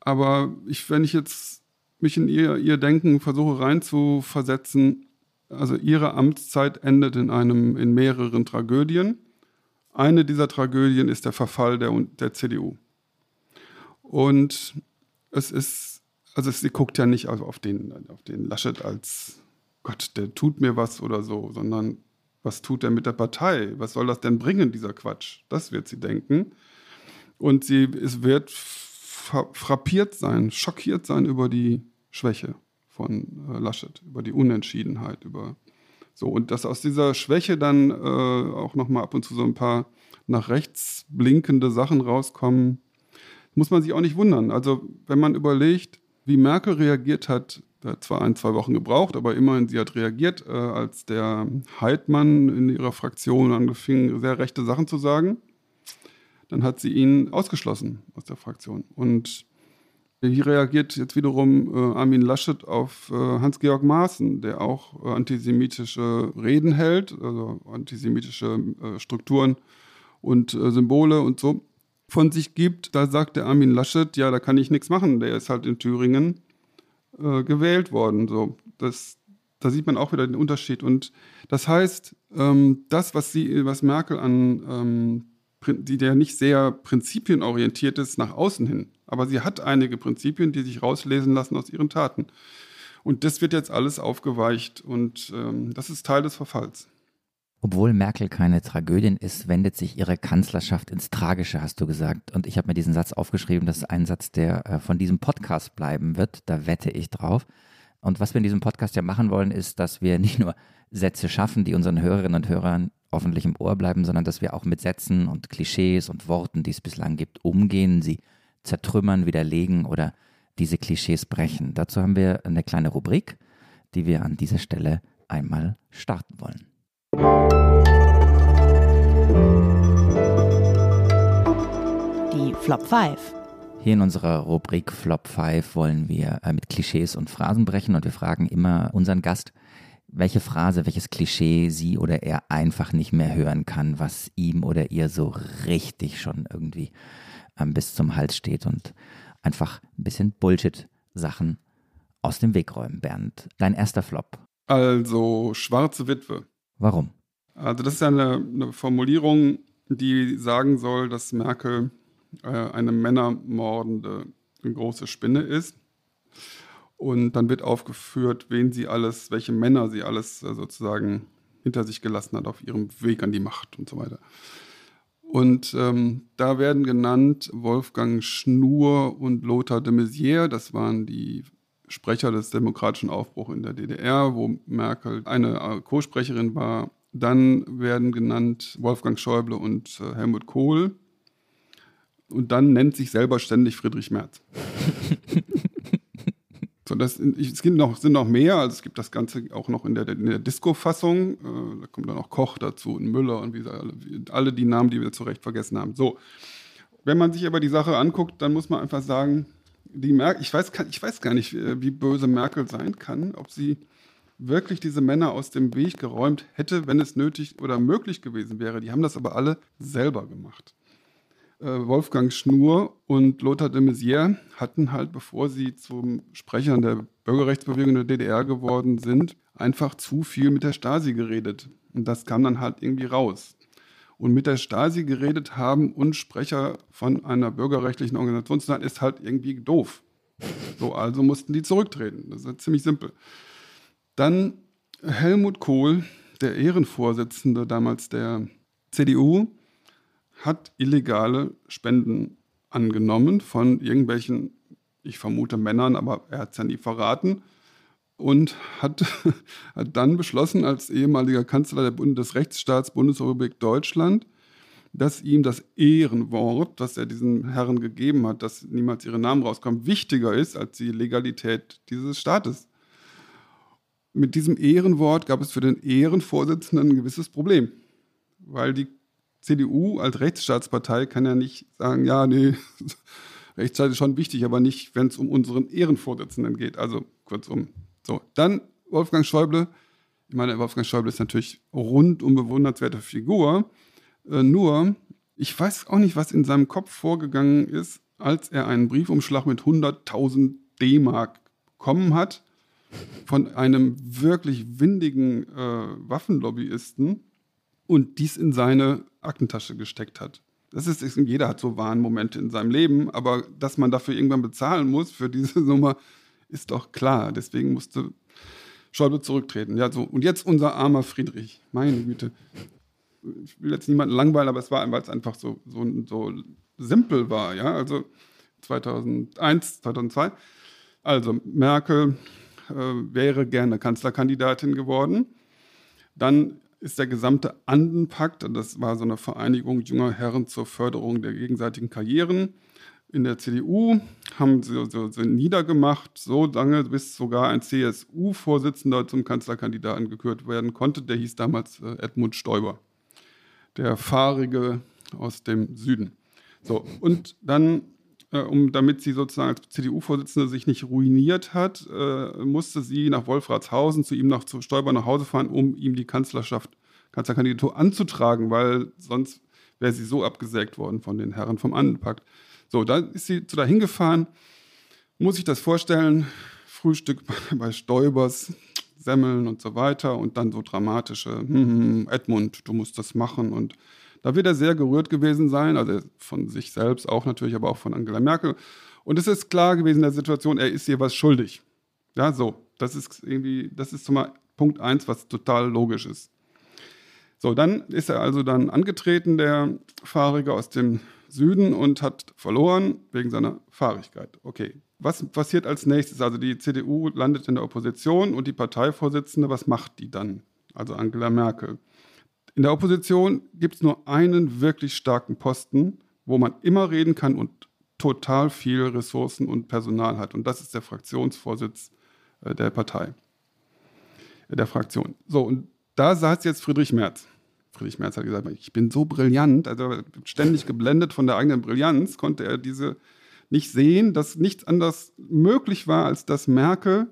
Aber ich, wenn ich jetzt mich in ihr, ihr Denken versuche reinzuversetzen, also ihre Amtszeit endet in einem, in mehreren Tragödien. Eine dieser Tragödien ist der Verfall der, der CDU. Und es ist, also sie guckt ja nicht auf den, auf den Laschet als Gott, der tut mir was oder so, sondern was tut er mit der Partei? Was soll das denn bringen, dieser Quatsch? Das wird sie denken. Und sie es wird frappiert sein, schockiert sein über die Schwäche von äh, Laschet, über die Unentschiedenheit, über so. Und dass aus dieser Schwäche dann äh, auch nochmal ab und zu so ein paar nach rechts blinkende Sachen rauskommen, muss man sich auch nicht wundern. Also, wenn man überlegt, wie Merkel reagiert hat, hat zwar ein, zwei Wochen gebraucht, aber immerhin sie hat reagiert, äh, als der Heidmann in ihrer Fraktion anfing, sehr rechte Sachen zu sagen dann hat sie ihn ausgeschlossen aus der Fraktion. Und wie reagiert jetzt wiederum äh, Armin Laschet auf äh, Hans-Georg Maaßen, der auch äh, antisemitische Reden hält, also antisemitische Strukturen und Symbole und so von sich gibt. Da sagt der Armin Laschet, ja, da kann ich nichts machen. Der ist halt in Thüringen äh, gewählt worden. So, das, da sieht man auch wieder den Unterschied. Und das heißt, ähm, das, was, sie, was Merkel an ähm, die der nicht sehr prinzipienorientiert ist nach außen hin. Aber sie hat einige Prinzipien, die sich rauslesen lassen aus ihren Taten. Und das wird jetzt alles aufgeweicht und ähm, das ist Teil des Verfalls. Obwohl Merkel keine Tragödin ist, wendet sich ihre Kanzlerschaft ins Tragische, hast du gesagt. Und ich habe mir diesen Satz aufgeschrieben, das ist ein Satz, der äh, von diesem Podcast bleiben wird. Da wette ich drauf. Und was wir in diesem Podcast ja machen wollen, ist, dass wir nicht nur Sätze schaffen, die unseren Hörerinnen und Hörern hoffentlich im Ohr bleiben, sondern dass wir auch mit Sätzen und Klischees und Worten, die es bislang gibt, umgehen, sie zertrümmern, widerlegen oder diese Klischees brechen. Dazu haben wir eine kleine Rubrik, die wir an dieser Stelle einmal starten wollen. Die Flop 5. Hier in unserer Rubrik Flop 5 wollen wir äh, mit Klischees und Phrasen brechen und wir fragen immer unseren Gast, welche Phrase, welches Klischee sie oder er einfach nicht mehr hören kann, was ihm oder ihr so richtig schon irgendwie ähm, bis zum Hals steht und einfach ein bisschen Bullshit-Sachen aus dem Weg räumen. Bernd, dein erster Flop. Also schwarze Witwe. Warum? Also das ist ja eine, eine Formulierung, die sagen soll, dass Merkel äh, eine männermordende große Spinne ist. Und dann wird aufgeführt, wen sie alles, welche Männer sie alles äh, sozusagen hinter sich gelassen hat auf ihrem Weg an die Macht und so weiter. Und ähm, da werden genannt Wolfgang Schnur und Lothar de Maizière. Das waren die Sprecher des demokratischen Aufbruchs in der DDR, wo Merkel eine Co-Sprecherin war. Dann werden genannt Wolfgang Schäuble und äh, Helmut Kohl. Und dann nennt sich selber ständig Friedrich Merz. So, das, es gibt noch, sind noch mehr, also es gibt das Ganze auch noch in der, in der Disco-Fassung. Äh, da kommt dann auch Koch dazu und Müller und wie alle, alle die Namen, die wir zurecht vergessen haben. So, wenn man sich aber die Sache anguckt, dann muss man einfach sagen, die Merkel, ich weiß, ich weiß gar nicht, wie böse Merkel sein kann, ob sie wirklich diese Männer aus dem Weg geräumt hätte, wenn es nötig oder möglich gewesen wäre. Die haben das aber alle selber gemacht. Äh, Wolfgang Schnur und Lothar de Maizière hatten halt, bevor sie zum Sprechern der Bürgerrechtsbewegung der DDR geworden sind, einfach zu viel mit der Stasi geredet. Und das kam dann halt irgendwie raus. Und mit der Stasi geredet haben und Sprecher von einer bürgerrechtlichen Organisation zu sein, ist halt irgendwie doof. So, also mussten die zurücktreten. Das ist ziemlich simpel. Dann Helmut Kohl, der Ehrenvorsitzende damals der CDU, hat illegale Spenden angenommen von irgendwelchen, ich vermute Männern, aber er hat es ja nie verraten. Und hat, hat dann beschlossen, als ehemaliger Kanzler des Rechtsstaats Bundesrepublik Deutschland, dass ihm das Ehrenwort, das er diesen Herren gegeben hat, dass niemals ihre Namen rauskommen, wichtiger ist als die Legalität dieses Staates. Mit diesem Ehrenwort gab es für den Ehrenvorsitzenden ein gewisses Problem, weil die CDU als Rechtsstaatspartei kann ja nicht sagen, ja, nee, Rechtsstaat ist schon wichtig, aber nicht, wenn es um unseren Ehrenvorsitzenden geht. Also kurzum. So, dann Wolfgang Schäuble. Ich meine, Wolfgang Schäuble ist natürlich rundum bewundernswerte Figur. Äh, nur, ich weiß auch nicht, was in seinem Kopf vorgegangen ist, als er einen Briefumschlag mit 100.000 D-Mark bekommen hat von einem wirklich windigen äh, Waffenlobbyisten und dies in seine Aktentasche gesteckt hat. Das ist, jeder hat so Warnmomente in seinem Leben, aber dass man dafür irgendwann bezahlen muss für diese Nummer, ist doch klar. Deswegen musste Schäuble zurücktreten. Ja, so. Und jetzt unser armer Friedrich. Meine Güte. Ich will jetzt niemanden langweilen, aber es war, einfach so, so, so simpel war. Ja, also 2001, 2002. Also Merkel äh, wäre gerne Kanzlerkandidatin geworden. Dann ist der gesamte Andenpakt, das war so eine Vereinigung junger Herren zur Förderung der gegenseitigen Karrieren, in der CDU, haben sie so, so niedergemacht, so lange, bis sogar ein CSU-Vorsitzender zum Kanzlerkandidaten gekürt werden konnte. Der hieß damals äh, Edmund Stoiber, der Fahrige aus dem Süden. So, und dann äh, um, damit sie sozusagen als CDU-Vorsitzende sich nicht ruiniert hat, äh, musste sie nach Wolfratshausen zu ihm nach zu Stoiber nach Hause fahren, um ihm die Kanzlerschaft, Kanzlerkandidatur anzutragen, weil sonst wäre sie so abgesägt worden von den Herren vom Andenpakt. So, da ist sie zu dahin gefahren. Muss ich das vorstellen? Frühstück bei Stoibers, Semmeln und so weiter und dann so dramatische, hm, hm, hm Edmund, du musst das machen und da wird er sehr gerührt gewesen sein, also von sich selbst auch natürlich, aber auch von Angela Merkel. Und es ist klar gewesen in der Situation, er ist ihr was schuldig. Ja, so. Das ist irgendwie, das ist zumal Punkt eins, was total logisch ist. So, dann ist er also dann angetreten, der Fahrige aus dem Süden, und hat verloren wegen seiner Fahrigkeit. Okay. Was passiert als nächstes? Also die CDU landet in der Opposition und die Parteivorsitzende, was macht die dann? Also Angela Merkel. In der Opposition gibt es nur einen wirklich starken Posten, wo man immer reden kann und total viel Ressourcen und Personal hat. Und das ist der Fraktionsvorsitz äh, der Partei, äh, der Fraktion. So, und da saß jetzt Friedrich Merz. Friedrich Merz hat gesagt, ich bin so brillant, also ständig geblendet von der eigenen Brillanz, konnte er diese nicht sehen, dass nichts anderes möglich war, als dass Merkel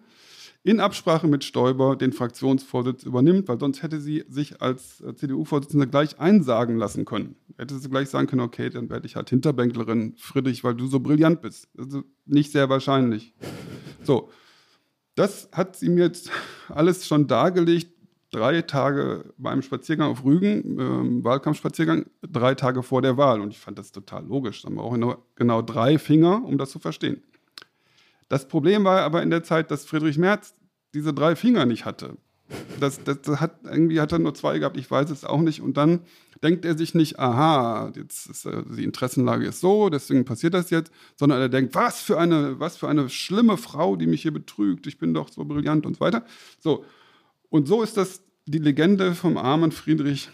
in Absprache mit Stoiber den Fraktionsvorsitz übernimmt, weil sonst hätte sie sich als äh, CDU-Vorsitzende gleich einsagen lassen können. Hätte sie gleich sagen können, okay, dann werde ich halt Hinterbänklerin, Friedrich, weil du so brillant bist. Also nicht sehr wahrscheinlich. So, das hat sie mir jetzt alles schon dargelegt. Drei Tage beim Spaziergang auf Rügen, ähm, Wahlkampfspaziergang, drei Tage vor der Wahl. Und ich fand das total logisch. Da brauche ich nur genau drei Finger, um das zu verstehen. Das Problem war aber in der Zeit, dass Friedrich Merz diese drei Finger nicht hatte. Das, das, das, hat, irgendwie hat er nur zwei gehabt, ich weiß es auch nicht. Und dann denkt er sich nicht, aha, jetzt ist, äh, die Interessenlage ist so, deswegen passiert das jetzt, sondern er denkt, was für eine, was für eine schlimme Frau, die mich hier betrügt, ich bin doch so brillant und so weiter. So. Und so ist das die Legende vom armen Friedrich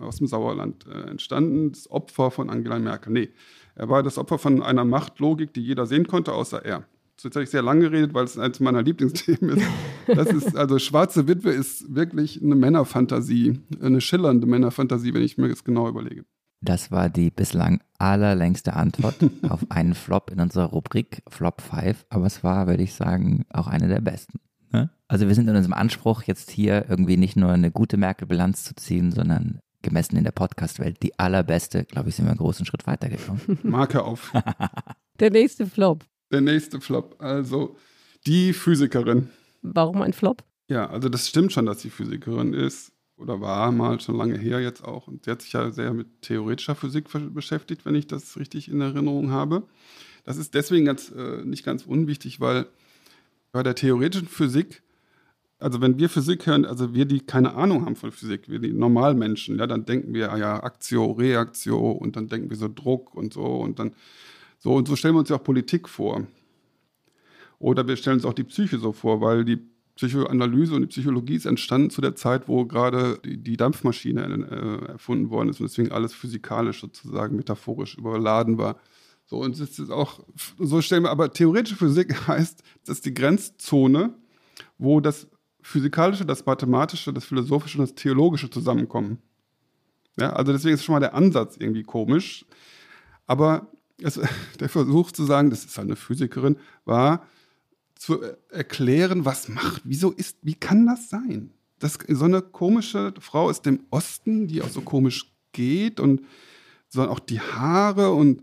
aus dem Sauerland äh, entstanden, das Opfer von Angela Merkel. Nee, er war das Opfer von einer Machtlogik, die jeder sehen konnte, außer er. Jetzt habe ich sehr lange geredet, weil es eines meiner Lieblingsthemen ist. Das ist, also Schwarze Witwe ist wirklich eine Männerfantasie, eine schillernde Männerfantasie, wenn ich mir das genau überlege. Das war die bislang allerlängste Antwort auf einen Flop in unserer Rubrik Flop 5, aber es war, würde ich sagen, auch eine der besten. Ne? Also wir sind in unserem Anspruch, jetzt hier irgendwie nicht nur eine gute Merkel-Bilanz zu ziehen, sondern gemessen in der Podcast-Welt die allerbeste, glaube ich, sind wir einen großen Schritt weitergekommen. Marke auf. Der nächste Flop. Der nächste Flop. Also die Physikerin. Warum ein Flop? Ja, also das stimmt schon, dass sie Physikerin ist oder war mal schon lange her jetzt auch. Und sie hat sich ja sehr mit theoretischer Physik beschäftigt, wenn ich das richtig in Erinnerung habe. Das ist deswegen ganz, äh, nicht ganz unwichtig, weil bei der theoretischen Physik, also wenn wir Physik hören, also wir, die keine Ahnung haben von Physik, wir die Normalmenschen, ja, dann denken wir, ah ja, Aktio, Reaktio und dann denken wir so Druck und so und dann so und so stellen wir uns ja auch Politik vor. Oder wir stellen uns auch die Psyche so vor, weil die Psychoanalyse und die Psychologie ist entstanden zu der Zeit, wo gerade die, Dampfmaschine äh, erfunden worden ist und deswegen alles physikalisch sozusagen metaphorisch überladen war. So, und es ist auch, so stellen wir, aber theoretische Physik heißt, das ist die Grenzzone, wo das Physikalische, das Mathematische, das Philosophische und das Theologische zusammenkommen. Ja, also deswegen ist schon mal der Ansatz irgendwie komisch. Aber es, der Versuch zu sagen, das ist halt eine Physikerin, war, zu erklären, was macht, wieso ist, wie kann das sein? Das, so eine komische Frau aus dem Osten, die auch so komisch geht und so auch die Haare und,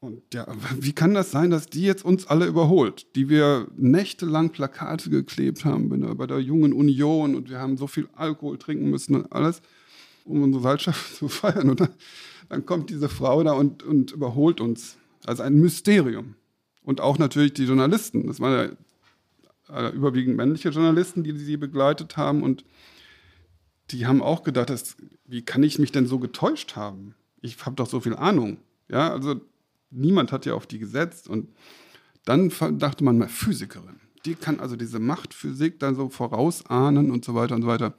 und ja, wie kann das sein, dass die jetzt uns alle überholt, die wir nächtelang Plakate geklebt haben bei der jungen Union und wir haben so viel Alkohol trinken müssen und alles, um unsere Seilschaft zu feiern. Und dann kommt diese Frau da und, und überholt uns. Also ein Mysterium. Und auch natürlich die Journalisten. Das waren ja äh, überwiegend männliche Journalisten, die sie begleitet haben. Und die haben auch gedacht, dass, wie kann ich mich denn so getäuscht haben? Ich habe doch so viel Ahnung. Ja, also niemand hat ja auf die gesetzt. Und dann dachte man mal, Physikerin. Die kann also diese Machtphysik dann so vorausahnen und so weiter und so weiter.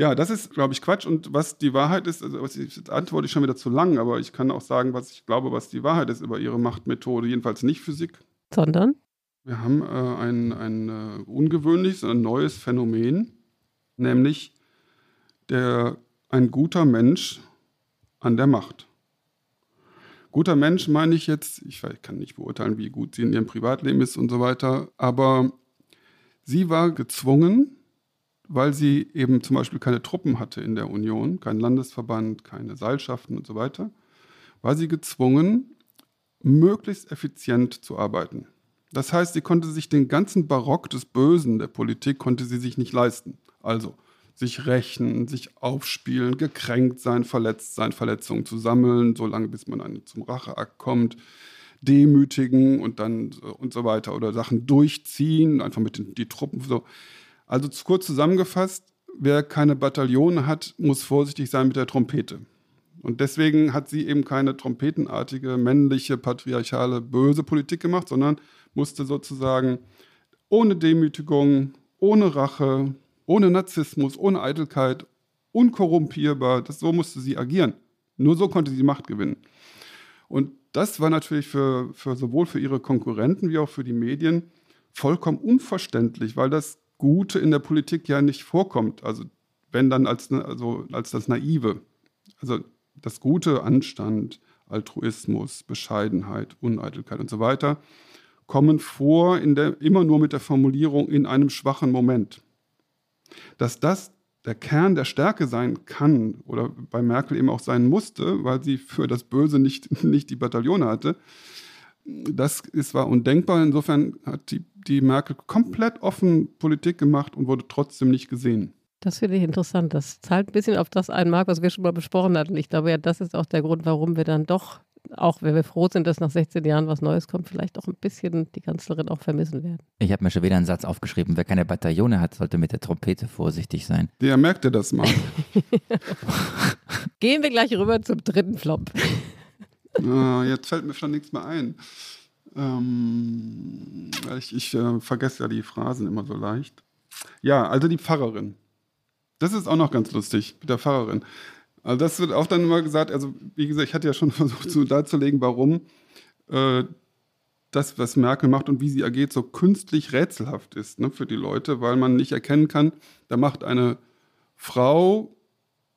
Ja, das ist, glaube ich, Quatsch. Und was die Wahrheit ist, also was ich, jetzt antworte ich schon wieder zu lang, aber ich kann auch sagen, was ich glaube, was die Wahrheit ist über ihre Machtmethode. Jedenfalls nicht Physik. Sondern? Wir haben äh, ein, ein äh, ungewöhnliches, ein neues Phänomen, nämlich der, ein guter Mensch an der Macht. Guter Mensch meine ich jetzt, ich, ich kann nicht beurteilen, wie gut sie in ihrem Privatleben ist und so weiter, aber sie war gezwungen, weil sie eben zum Beispiel keine Truppen hatte in der Union, keinen Landesverband, keine Seilschaften und so weiter, war sie gezwungen, möglichst effizient zu arbeiten. Das heißt, sie konnte sich den ganzen Barock des Bösen der Politik konnte sie sich nicht leisten. Also sich rächen, sich aufspielen, gekränkt sein, verletzt sein, Verletzungen zu sammeln, solange bis man zum Racheakt kommt, demütigen und dann und so weiter oder Sachen durchziehen, einfach mit den die Truppen so. Also kurz zusammengefasst, wer keine Bataillone hat, muss vorsichtig sein mit der Trompete. Und deswegen hat sie eben keine trompetenartige, männliche, patriarchale, böse Politik gemacht, sondern musste sozusagen ohne Demütigung, ohne Rache, ohne Narzissmus, ohne Eitelkeit, unkorrumpierbar, das, so musste sie agieren. Nur so konnte sie Macht gewinnen. Und das war natürlich für, für sowohl für ihre Konkurrenten wie auch für die Medien vollkommen unverständlich, weil das Gute in der Politik ja nicht vorkommt. Also wenn dann als, also als das Naive. Also das Gute, Anstand, Altruismus, Bescheidenheit, Uneitelkeit und so weiter, kommen vor in der, immer nur mit der Formulierung in einem schwachen Moment. Dass das der Kern der Stärke sein kann oder bei Merkel eben auch sein musste, weil sie für das Böse nicht, nicht die Bataillone hatte, das ist, war undenkbar. Insofern hat die, die Merkel komplett offen Politik gemacht und wurde trotzdem nicht gesehen. Das finde ich interessant. Das zahlt ein bisschen auf das ein, Marc, was wir schon mal besprochen hatten. Ich glaube ja, das ist auch der Grund, warum wir dann doch, auch wenn wir froh sind, dass nach 16 Jahren was Neues kommt, vielleicht auch ein bisschen die Kanzlerin auch vermissen werden. Ich habe mir schon wieder einen Satz aufgeschrieben. Wer keine Bataillone hat, sollte mit der Trompete vorsichtig sein. Der merkte das mal. Gehen wir gleich rüber zum dritten Flop. Uh, jetzt fällt mir schon nichts mehr ein. Ähm, ich, ich äh, vergesse ja die Phrasen immer so leicht. Ja, also die Pfarrerin. Das ist auch noch ganz lustig mit der Pfarrerin. Also das wird auch dann immer gesagt, also wie gesagt, ich hatte ja schon versucht zu darzulegen, warum äh, das, was Merkel macht und wie sie agiert, so künstlich rätselhaft ist ne, für die Leute, weil man nicht erkennen kann, da macht eine Frau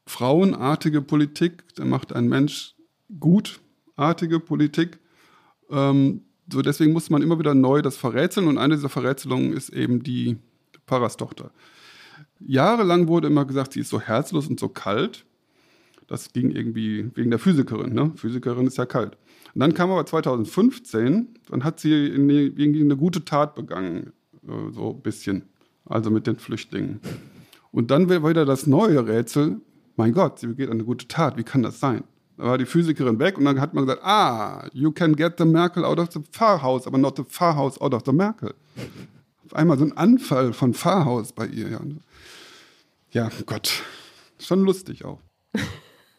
frauenartige Politik, da macht ein Mensch gutartige Politik. Ähm, so deswegen muss man immer wieder neu das verrätseln und eine dieser Verrätselungen ist eben die Pfarrerstochter. Jahrelang wurde immer gesagt, sie ist so herzlos und so kalt. Das ging irgendwie wegen der Physikerin. Ne? Physikerin ist ja kalt. Und dann kam aber 2015, dann hat sie irgendwie eine gute Tat begangen, äh, so ein bisschen, also mit den Flüchtlingen. Und dann war wieder das neue Rätsel, mein Gott, sie begeht eine gute Tat, wie kann das sein? Da war die Physikerin weg und dann hat man gesagt, ah, you can get the Merkel out of the Pfarrhaus, aber not the Pfarrhaus out of the Merkel. Auf einmal so ein Anfall von Pfarrhaus bei ihr. Ja, ja Gott, schon lustig auch.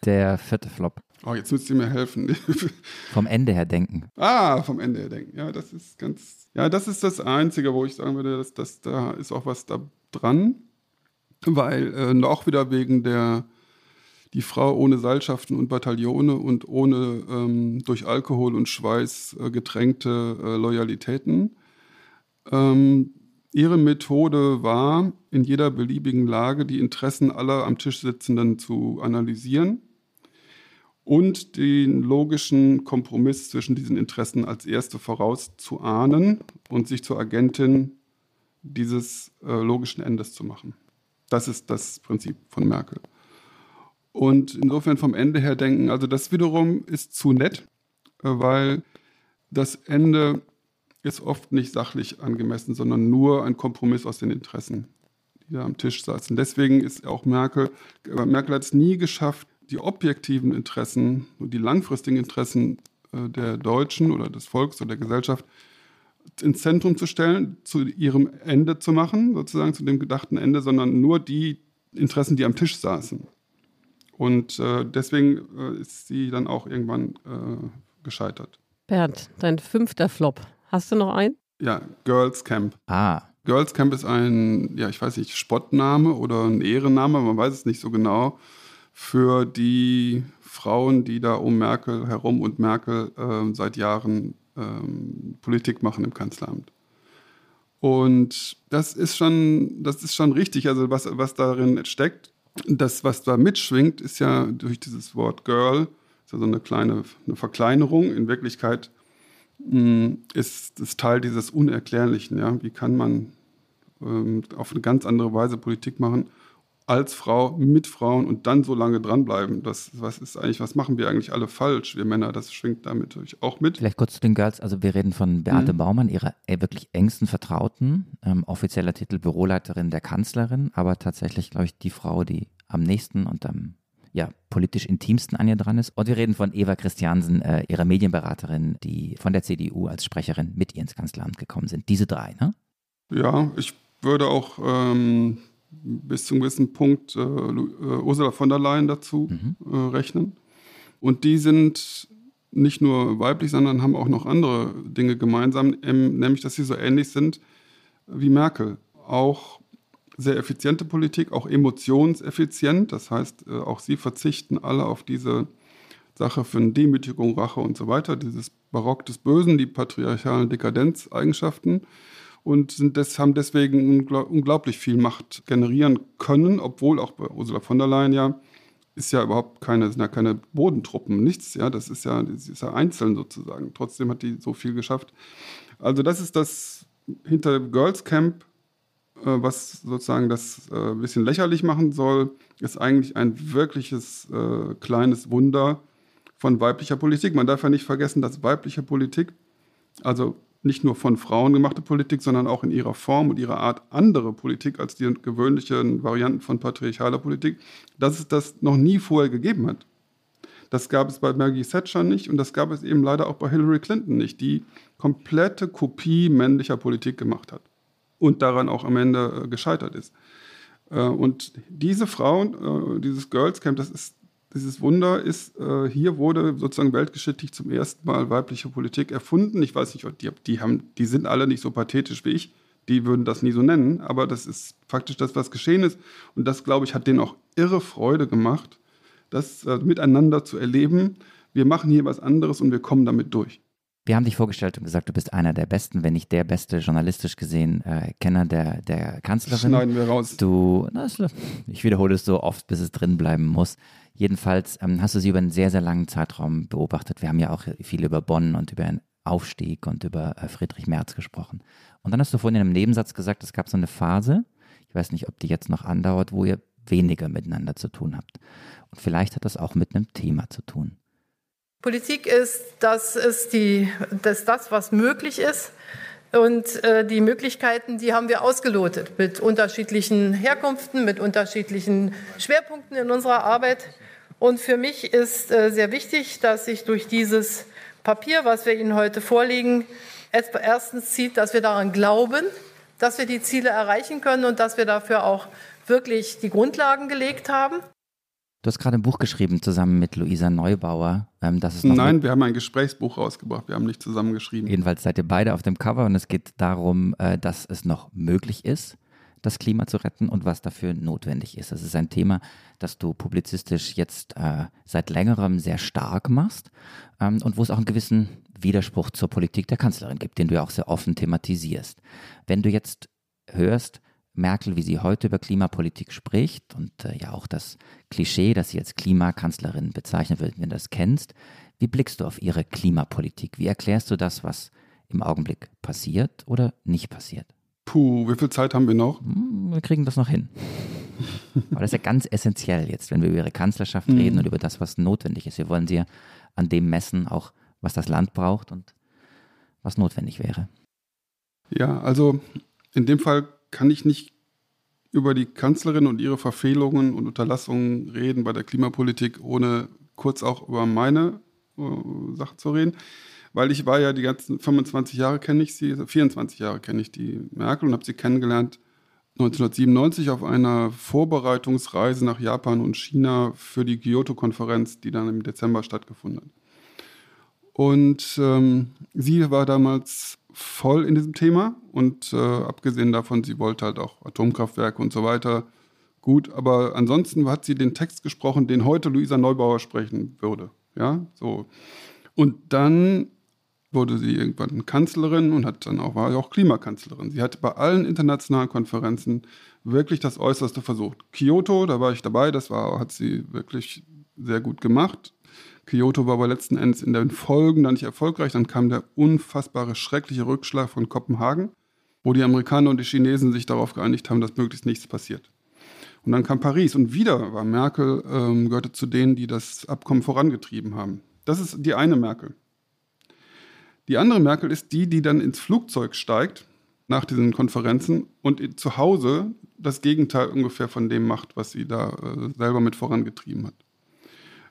Der vierte Flop. Oh, jetzt müsst ihr mir helfen. vom Ende her denken. Ah, vom Ende her denken. Ja, das ist ganz. Ja, das ist das Einzige, wo ich sagen würde, dass, dass da ist auch was da dran. Weil äh, auch wieder wegen der die Frau ohne Seilschaften und Bataillone und ohne ähm, durch Alkohol und Schweiß äh, getränkte äh, Loyalitäten. Ähm, ihre Methode war, in jeder beliebigen Lage die Interessen aller am Tisch Sitzenden zu analysieren und den logischen Kompromiss zwischen diesen Interessen als erste vorauszuahnen und sich zur Agentin dieses äh, logischen Endes zu machen. Das ist das Prinzip von Merkel. Und insofern vom Ende her denken, also das wiederum ist zu nett, äh, weil das Ende ist oft nicht sachlich angemessen, sondern nur ein Kompromiss aus den Interessen, die da am Tisch saßen. Deswegen ist auch Merkel, äh, Merkel hat es nie geschafft, die objektiven Interessen und die langfristigen Interessen äh, der Deutschen oder des Volks oder der Gesellschaft ins Zentrum zu stellen, zu ihrem Ende zu machen, sozusagen zu dem gedachten Ende, sondern nur die Interessen, die am Tisch saßen. Und äh, deswegen äh, ist sie dann auch irgendwann äh, gescheitert. Bernd, dein fünfter Flop. Hast du noch einen? Ja, Girls Camp. Ah. Girls Camp ist ein, ja, ich weiß nicht, Spottname oder ein Ehrenname, man weiß es nicht so genau für die Frauen, die da um Merkel herum und Merkel äh, seit Jahren ähm, Politik machen im Kanzleramt. Und das ist schon, das ist schon richtig. Also was, was darin steckt, das, was da mitschwingt, ist ja durch dieses Wort Girl, ist ja so eine kleine eine Verkleinerung. In Wirklichkeit mh, hm, ist es Teil dieses Unerklärlichen. Ja? Wie kann man ähm, auf eine ganz andere Weise Politik machen? Als Frau mit Frauen und dann so lange dranbleiben. Das, was ist eigentlich, was machen wir eigentlich alle falsch, wir Männer? Das schwingt damit natürlich auch mit. Vielleicht kurz zu den Girls. Also wir reden von Beate mhm. Baumann, ihrer äh, wirklich engsten Vertrauten, ähm, offizieller Titel Büroleiterin der Kanzlerin, aber tatsächlich, glaube ich, die Frau, die am nächsten und am ja, politisch intimsten an ihr dran ist. Und wir reden von Eva Christiansen, äh, ihrer Medienberaterin, die von der CDU als Sprecherin mit ihr ins Kanzleramt gekommen sind. Diese drei, ne? Ja, ich würde auch ähm, bis zu einem gewissen Punkt äh, äh, Ursula von der Leyen dazu mhm. äh, rechnen. Und die sind nicht nur weiblich, sondern haben auch noch andere Dinge gemeinsam, nämlich dass sie so ähnlich sind wie Merkel. Auch sehr effiziente Politik, auch emotionseffizient. Das heißt, äh, auch sie verzichten alle auf diese Sache für eine Demütigung, Rache und so weiter, dieses Barock des Bösen, die patriarchalen Dekadenzeigenschaften und sind des, haben deswegen unglaublich viel Macht generieren können, obwohl auch bei Ursula von der Leyen ja ist ja überhaupt keine, sind ja keine Bodentruppen, nichts, ja, das ist ja, das ist ja einzeln sozusagen. Trotzdem hat die so viel geschafft. Also das ist das hinter Girls Camp, äh, was sozusagen das äh, ein bisschen lächerlich machen soll, ist eigentlich ein wirkliches äh, kleines Wunder von weiblicher Politik. Man darf ja nicht vergessen, dass weibliche Politik, also nicht nur von Frauen gemachte Politik, sondern auch in ihrer Form und ihrer Art andere Politik als die gewöhnlichen Varianten von patriarchaler Politik, dass es das noch nie vorher gegeben hat. Das gab es bei Maggie Thatcher nicht und das gab es eben leider auch bei Hillary Clinton nicht, die komplette Kopie männlicher Politik gemacht hat und daran auch am Ende äh, gescheitert ist. Äh, und diese Frauen, äh, dieses Girls Camp, das ist dieses Wunder ist, äh, hier wurde sozusagen weltgeschichtlich zum ersten Mal weibliche Politik erfunden. Ich weiß nicht, die, die, haben, die sind alle nicht so pathetisch wie ich. Die würden das nie so nennen, aber das ist faktisch das, was geschehen ist. Und das, glaube ich, hat denen auch irre Freude gemacht, das äh, miteinander zu erleben. Wir machen hier was anderes und wir kommen damit durch. Wir haben dich vorgestellt und gesagt, du bist einer der besten, wenn nicht der beste, journalistisch gesehen, äh, Kenner der, der Kanzlerin. Schneiden wir raus. Du, na, ich wiederhole es so oft, bis es drin bleiben muss. Jedenfalls ähm, hast du sie über einen sehr, sehr langen Zeitraum beobachtet. Wir haben ja auch viel über Bonn und über einen Aufstieg und über äh, Friedrich Merz gesprochen. Und dann hast du vorhin in einem Nebensatz gesagt, es gab so eine Phase, ich weiß nicht, ob die jetzt noch andauert, wo ihr weniger miteinander zu tun habt. Und vielleicht hat das auch mit einem Thema zu tun. Politik ist, das ist, die, das, das was möglich ist. Und äh, die Möglichkeiten, die haben wir ausgelotet mit unterschiedlichen Herkünften, mit unterschiedlichen Schwerpunkten in unserer Arbeit. Und für mich ist äh, sehr wichtig, dass sich durch dieses Papier, was wir Ihnen heute vorlegen, erstens zieht, dass wir daran glauben, dass wir die Ziele erreichen können und dass wir dafür auch wirklich die Grundlagen gelegt haben. Du hast gerade ein Buch geschrieben zusammen mit Luisa Neubauer. Ähm, das ist Nein, wir haben ein Gesprächsbuch rausgebracht. Wir haben nicht zusammen geschrieben. Jedenfalls seid ihr beide auf dem Cover und es geht darum, äh, dass es noch möglich ist, das Klima zu retten und was dafür notwendig ist. Das ist ein Thema, das du publizistisch jetzt äh, seit längerem sehr stark machst ähm, und wo es auch einen gewissen Widerspruch zur Politik der Kanzlerin gibt, den du ja auch sehr offen thematisierst. Wenn du jetzt hörst, Merkel, wie sie heute über Klimapolitik spricht und äh, ja auch das Klischee, dass sie als Klimakanzlerin bezeichnet wird, wenn du das kennst, wie blickst du auf ihre Klimapolitik? Wie erklärst du das, was im Augenblick passiert oder nicht passiert? Puh, wie viel Zeit haben wir noch? Hm, wir kriegen das noch hin. Aber das ist ja ganz essentiell jetzt, wenn wir über ihre Kanzlerschaft mhm. reden und über das, was notwendig ist. Wir wollen sie ja an dem messen, auch was das Land braucht und was notwendig wäre. Ja, also in dem Fall kann ich nicht über die Kanzlerin und ihre Verfehlungen und Unterlassungen reden bei der Klimapolitik, ohne kurz auch über meine äh, Sache zu reden. Weil ich war ja die ganzen 25 Jahre kenne ich sie, 24 Jahre kenne ich die Merkel und habe sie kennengelernt 1997 auf einer Vorbereitungsreise nach Japan und China für die Kyoto-Konferenz, die dann im Dezember stattgefunden hat. Und ähm, sie war damals voll in diesem Thema und äh, abgesehen davon, sie wollte halt auch Atomkraftwerke und so weiter. Gut, aber ansonsten hat sie den Text gesprochen, den heute Luisa Neubauer sprechen würde. Ja, so. Und dann wurde sie irgendwann Kanzlerin und hat dann auch, war auch Klimakanzlerin. Sie hat bei allen internationalen Konferenzen wirklich das Äußerste versucht. Kyoto, da war ich dabei, das war, hat sie wirklich sehr gut gemacht. Kyoto war aber letzten Endes in den Folgen dann nicht erfolgreich. Dann kam der unfassbare, schreckliche Rückschlag von Kopenhagen, wo die Amerikaner und die Chinesen sich darauf geeinigt haben, dass möglichst nichts passiert. Und dann kam Paris und wieder war Merkel, ähm, gehörte zu denen, die das Abkommen vorangetrieben haben. Das ist die eine Merkel. Die andere Merkel ist die, die dann ins Flugzeug steigt nach diesen Konferenzen und zu Hause das Gegenteil ungefähr von dem macht, was sie da äh, selber mit vorangetrieben hat.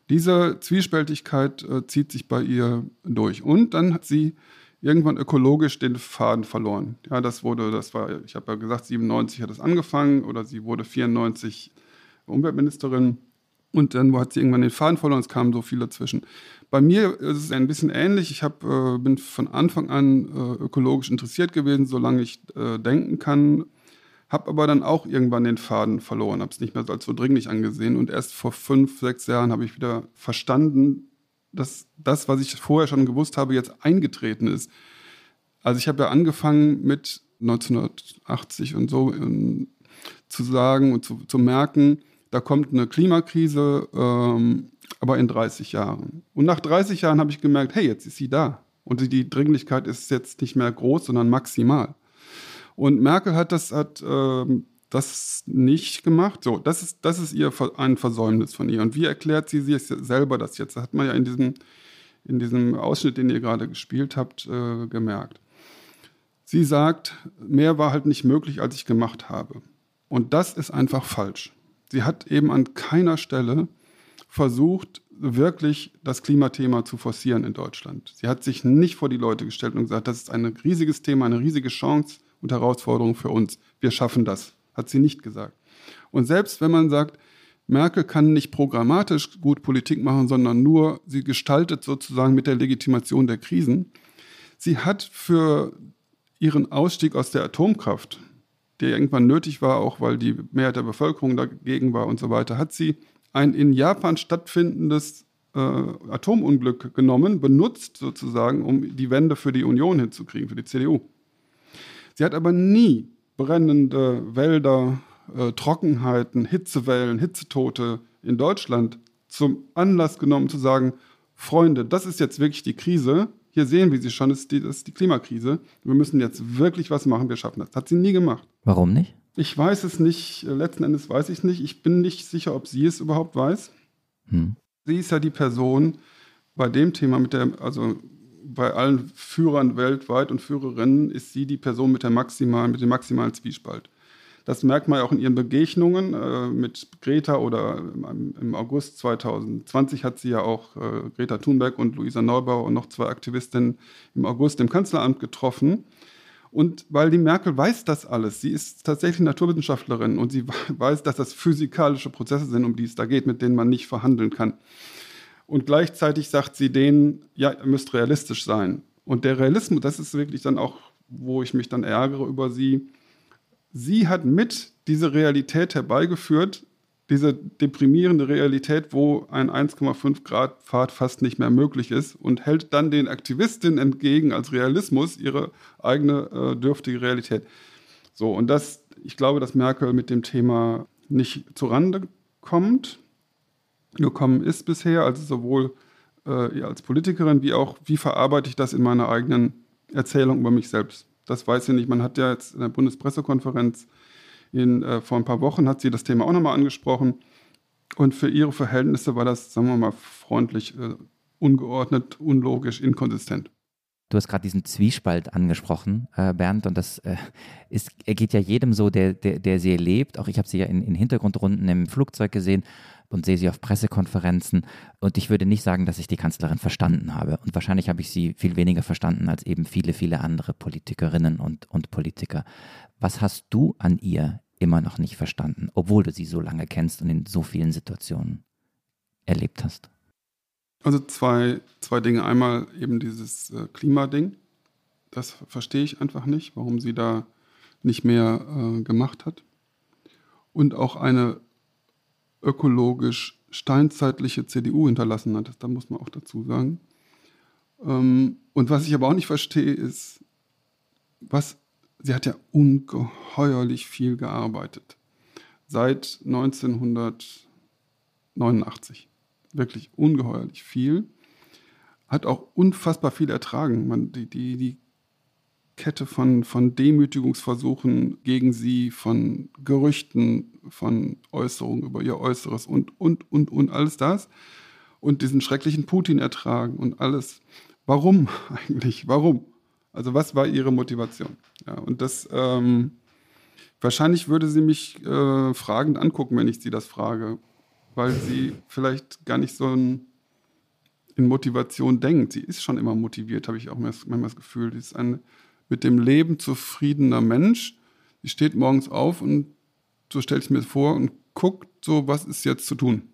Diese Zwiespältigkeit äh, zieht sich bei ihr durch. Und dann hat sie irgendwann ökologisch den Faden verloren. Ja, das wurde, das war, ich habe ja gesagt, 97 hat es angefangen oder sie wurde 94 Umweltministerin. Und dann hat sie irgendwann den Faden verloren, es kamen so viel dazwischen. Bei mir ist es ein bisschen ähnlich. Ich hab, äh, bin von Anfang an äh, ökologisch interessiert gewesen, solange ich äh, denken kann. Habe aber dann auch irgendwann den Faden verloren, habe es nicht mehr als so dringlich angesehen. Und erst vor fünf, sechs Jahren habe ich wieder verstanden, dass das, was ich vorher schon gewusst habe, jetzt eingetreten ist. Also ich habe ja angefangen mit 1980 und so ähm, zu sagen und zu, zu, merken, da kommt eine Klimakrise, ähm, aber in 30 Jahren. Und nach 30 Jahren habe ich gemerkt, hey, jetzt ist sie da. Und die Dringlichkeit ist jetzt nicht mehr groß, sondern maximal. Und Merkel hat das, hat, äh, das nicht gemacht. So, das ist, das ist ihr ein Versäumnis von ihr. Und wie erklärt sie sich selber das jetzt? Das hat man ja in diesem, in diesem Ausschnitt, den ihr gerade gespielt habt, äh, gemerkt. Sie sagt, mehr war halt nicht möglich, als ich gemacht habe. Und das ist einfach falsch. Sie hat eben an keiner Stelle versucht, wirklich das Klimathema zu forcieren in Deutschland. Sie hat sich nicht vor die Leute gestellt und gesagt, das ist ein riesiges Thema, eine riesige Chance und Herausforderung für uns. Wir schaffen das, hat sie nicht gesagt. Und selbst wenn man sagt, Merkel kann nicht programmatisch gut Politik machen, sondern nur, sie gestaltet sozusagen mit der Legitimation der Krisen. Sie hat für ihren Ausstieg aus der Atomkraft, der irgendwann nötig war, auch weil die Mehrheit der Bevölkerung dagegen war und so weiter, hat sie ein in Japan stattfindendes äh, Atomunglück genommen, benutzt sozusagen, um die Wende für die Union hinzukriegen, für die CDU. Sie hat aber nie brennende Wälder, äh, Trockenheiten, Hitzewellen, Hitzetote in Deutschland zum Anlass genommen zu sagen, Freunde, das ist jetzt wirklich die Krise. Hier sehen wir sie schon, das ist die, das ist die Klimakrise. Wir müssen jetzt wirklich was machen, wir schaffen das. Das hat sie nie gemacht. Warum nicht? Ich weiß es nicht, letzten Endes weiß ich es nicht. Ich bin nicht sicher, ob sie es überhaupt weiß. Hm. Sie ist ja die Person bei dem Thema mit der, also bei allen Führern weltweit und Führerinnen ist sie die Person mit, der maximalen, mit dem maximalen Zwiespalt. Das merkt man ja auch in ihren Begegnungen äh, mit Greta oder im, im, August 2020 hat sie ja auch äh, Greta Thunberg und Luisa Neubauer und noch zwei Aktivistinnen im August im Kanzleramt getroffen. Und weil die Merkel weiß das alles, sie ist tatsächlich Naturwissenschaftlerin und sie weiß, dass das physikalische Prozesse sind, um die es da geht, mit denen man nicht verhandeln kann. Und gleichzeitig sagt sie denen, ja, ihr müsst realistisch sein. Und der Realismus, das ist wirklich dann auch, wo ich mich dann ärgere über sie. Sie hat mit diese Realität herbeigeführt, diese deprimierende Realität, wo ein 1,5 Grad Pfad fast nicht mehr möglich ist und hält dann den Aktivistinnen entgegen als Realismus ihre eigene äh, dürftige Realität. So, und das, ich glaube, dass Merkel mit dem Thema nicht zurande kommt gekommen ist bisher, also sowohl äh, als Politikerin wie auch, wie verarbeite ich das in meiner eigenen Erzählung über mich selbst. Das weiß sie nicht. Man hat ja jetzt in der Bundespressekonferenz in, äh, vor ein paar Wochen hat sie das Thema auch nochmal angesprochen. Und für ihre Verhältnisse war das, sagen wir mal, freundlich, äh, ungeordnet, unlogisch, inkonsistent. Du hast gerade diesen Zwiespalt angesprochen, äh, Bernd, und das äh, ist, geht ja jedem so, der, der, der sie erlebt. Auch ich habe sie ja in, in Hintergrundrunden im Flugzeug gesehen und sehe sie auf Pressekonferenzen. Und ich würde nicht sagen, dass ich die Kanzlerin verstanden habe. Und wahrscheinlich habe ich sie viel weniger verstanden als eben viele, viele andere Politikerinnen und, und Politiker. Was hast du an ihr immer noch nicht verstanden, obwohl du sie so lange kennst und in so vielen Situationen erlebt hast? Also zwei, zwei Dinge. Einmal eben dieses äh, Klimading. Das verstehe ich einfach nicht, warum sie da nicht mehr äh, gemacht hat. Und auch eine ökologisch steinzeitliche CDU hinterlassen hat. Da muss man auch dazu sagen. Ähm, und was ich aber auch nicht verstehe, ist, was, sie hat ja ungeheuerlich viel gearbeitet. Seit 1989. Wirklich ungeheuerlich viel. Hat auch unfassbar viel ertragen. Man, die, die, die Kette von, von Demütigungsversuchen gegen sie, von Gerüchten, von Äußerungen über ihr Äußeres und, und, und, und alles das. Und diesen schrecklichen Putin ertragen und alles. Warum eigentlich? Warum? Also was war ihre Motivation? Ja, und das, ähm, wahrscheinlich würde sie mich äh, fragend angucken, wenn ich sie das frage, weil sie vielleicht gar nicht so ein, in Motivation denkt. Sie ist schon immer motiviert, habe ich auch manchmal das Gefühl. Sie ist eine mit dem Leben zufriedener Mensch. Die steht morgens auf und so stelle ich mir vor und guckt so, was ist jetzt zu tun.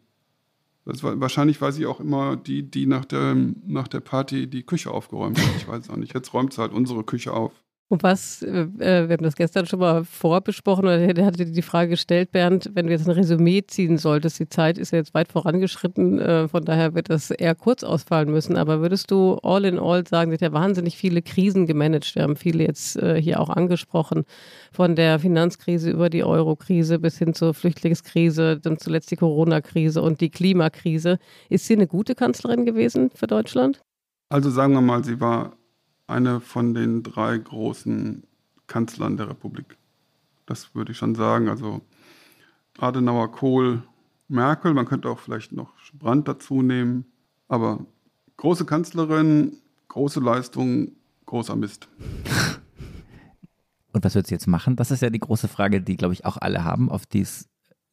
War, wahrscheinlich war sie auch immer die, die nach der, nach der Party die Küche aufgeräumt hat. Ich weiß es auch nicht. Jetzt räumt sie halt unsere Küche auf. Und was, äh, äh, wir haben das gestern schon mal vorbesprochen, oder der hatte die Frage gestellt, Bernd, wenn du jetzt ein Resümee ziehen solltest, die Zeit ist ja jetzt weit vorangeschritten, äh, von daher wird das eher kurz ausfallen müssen, aber würdest du all in all sagen, sie hat ja wahnsinnig viele Krisen gemanagt, wir haben viele jetzt äh, hier auch angesprochen, von der Finanzkrise über die Eurokrise bis hin zur Flüchtlingskrise, dann zuletzt die Corona-Krise und die Klimakrise. Ist sie eine gute Kanzlerin gewesen für Deutschland? Also sagen wir mal, sie war eine von den drei großen Kanzlern der Republik. Das würde ich schon sagen. Also Adenauer, Kohl, Merkel, man könnte auch vielleicht noch Brandt dazu nehmen. Aber große Kanzlerin, große Leistung, großer Mist. Und was wird sie jetzt machen? Das ist ja die große Frage, die, glaube ich, auch alle haben, auf die es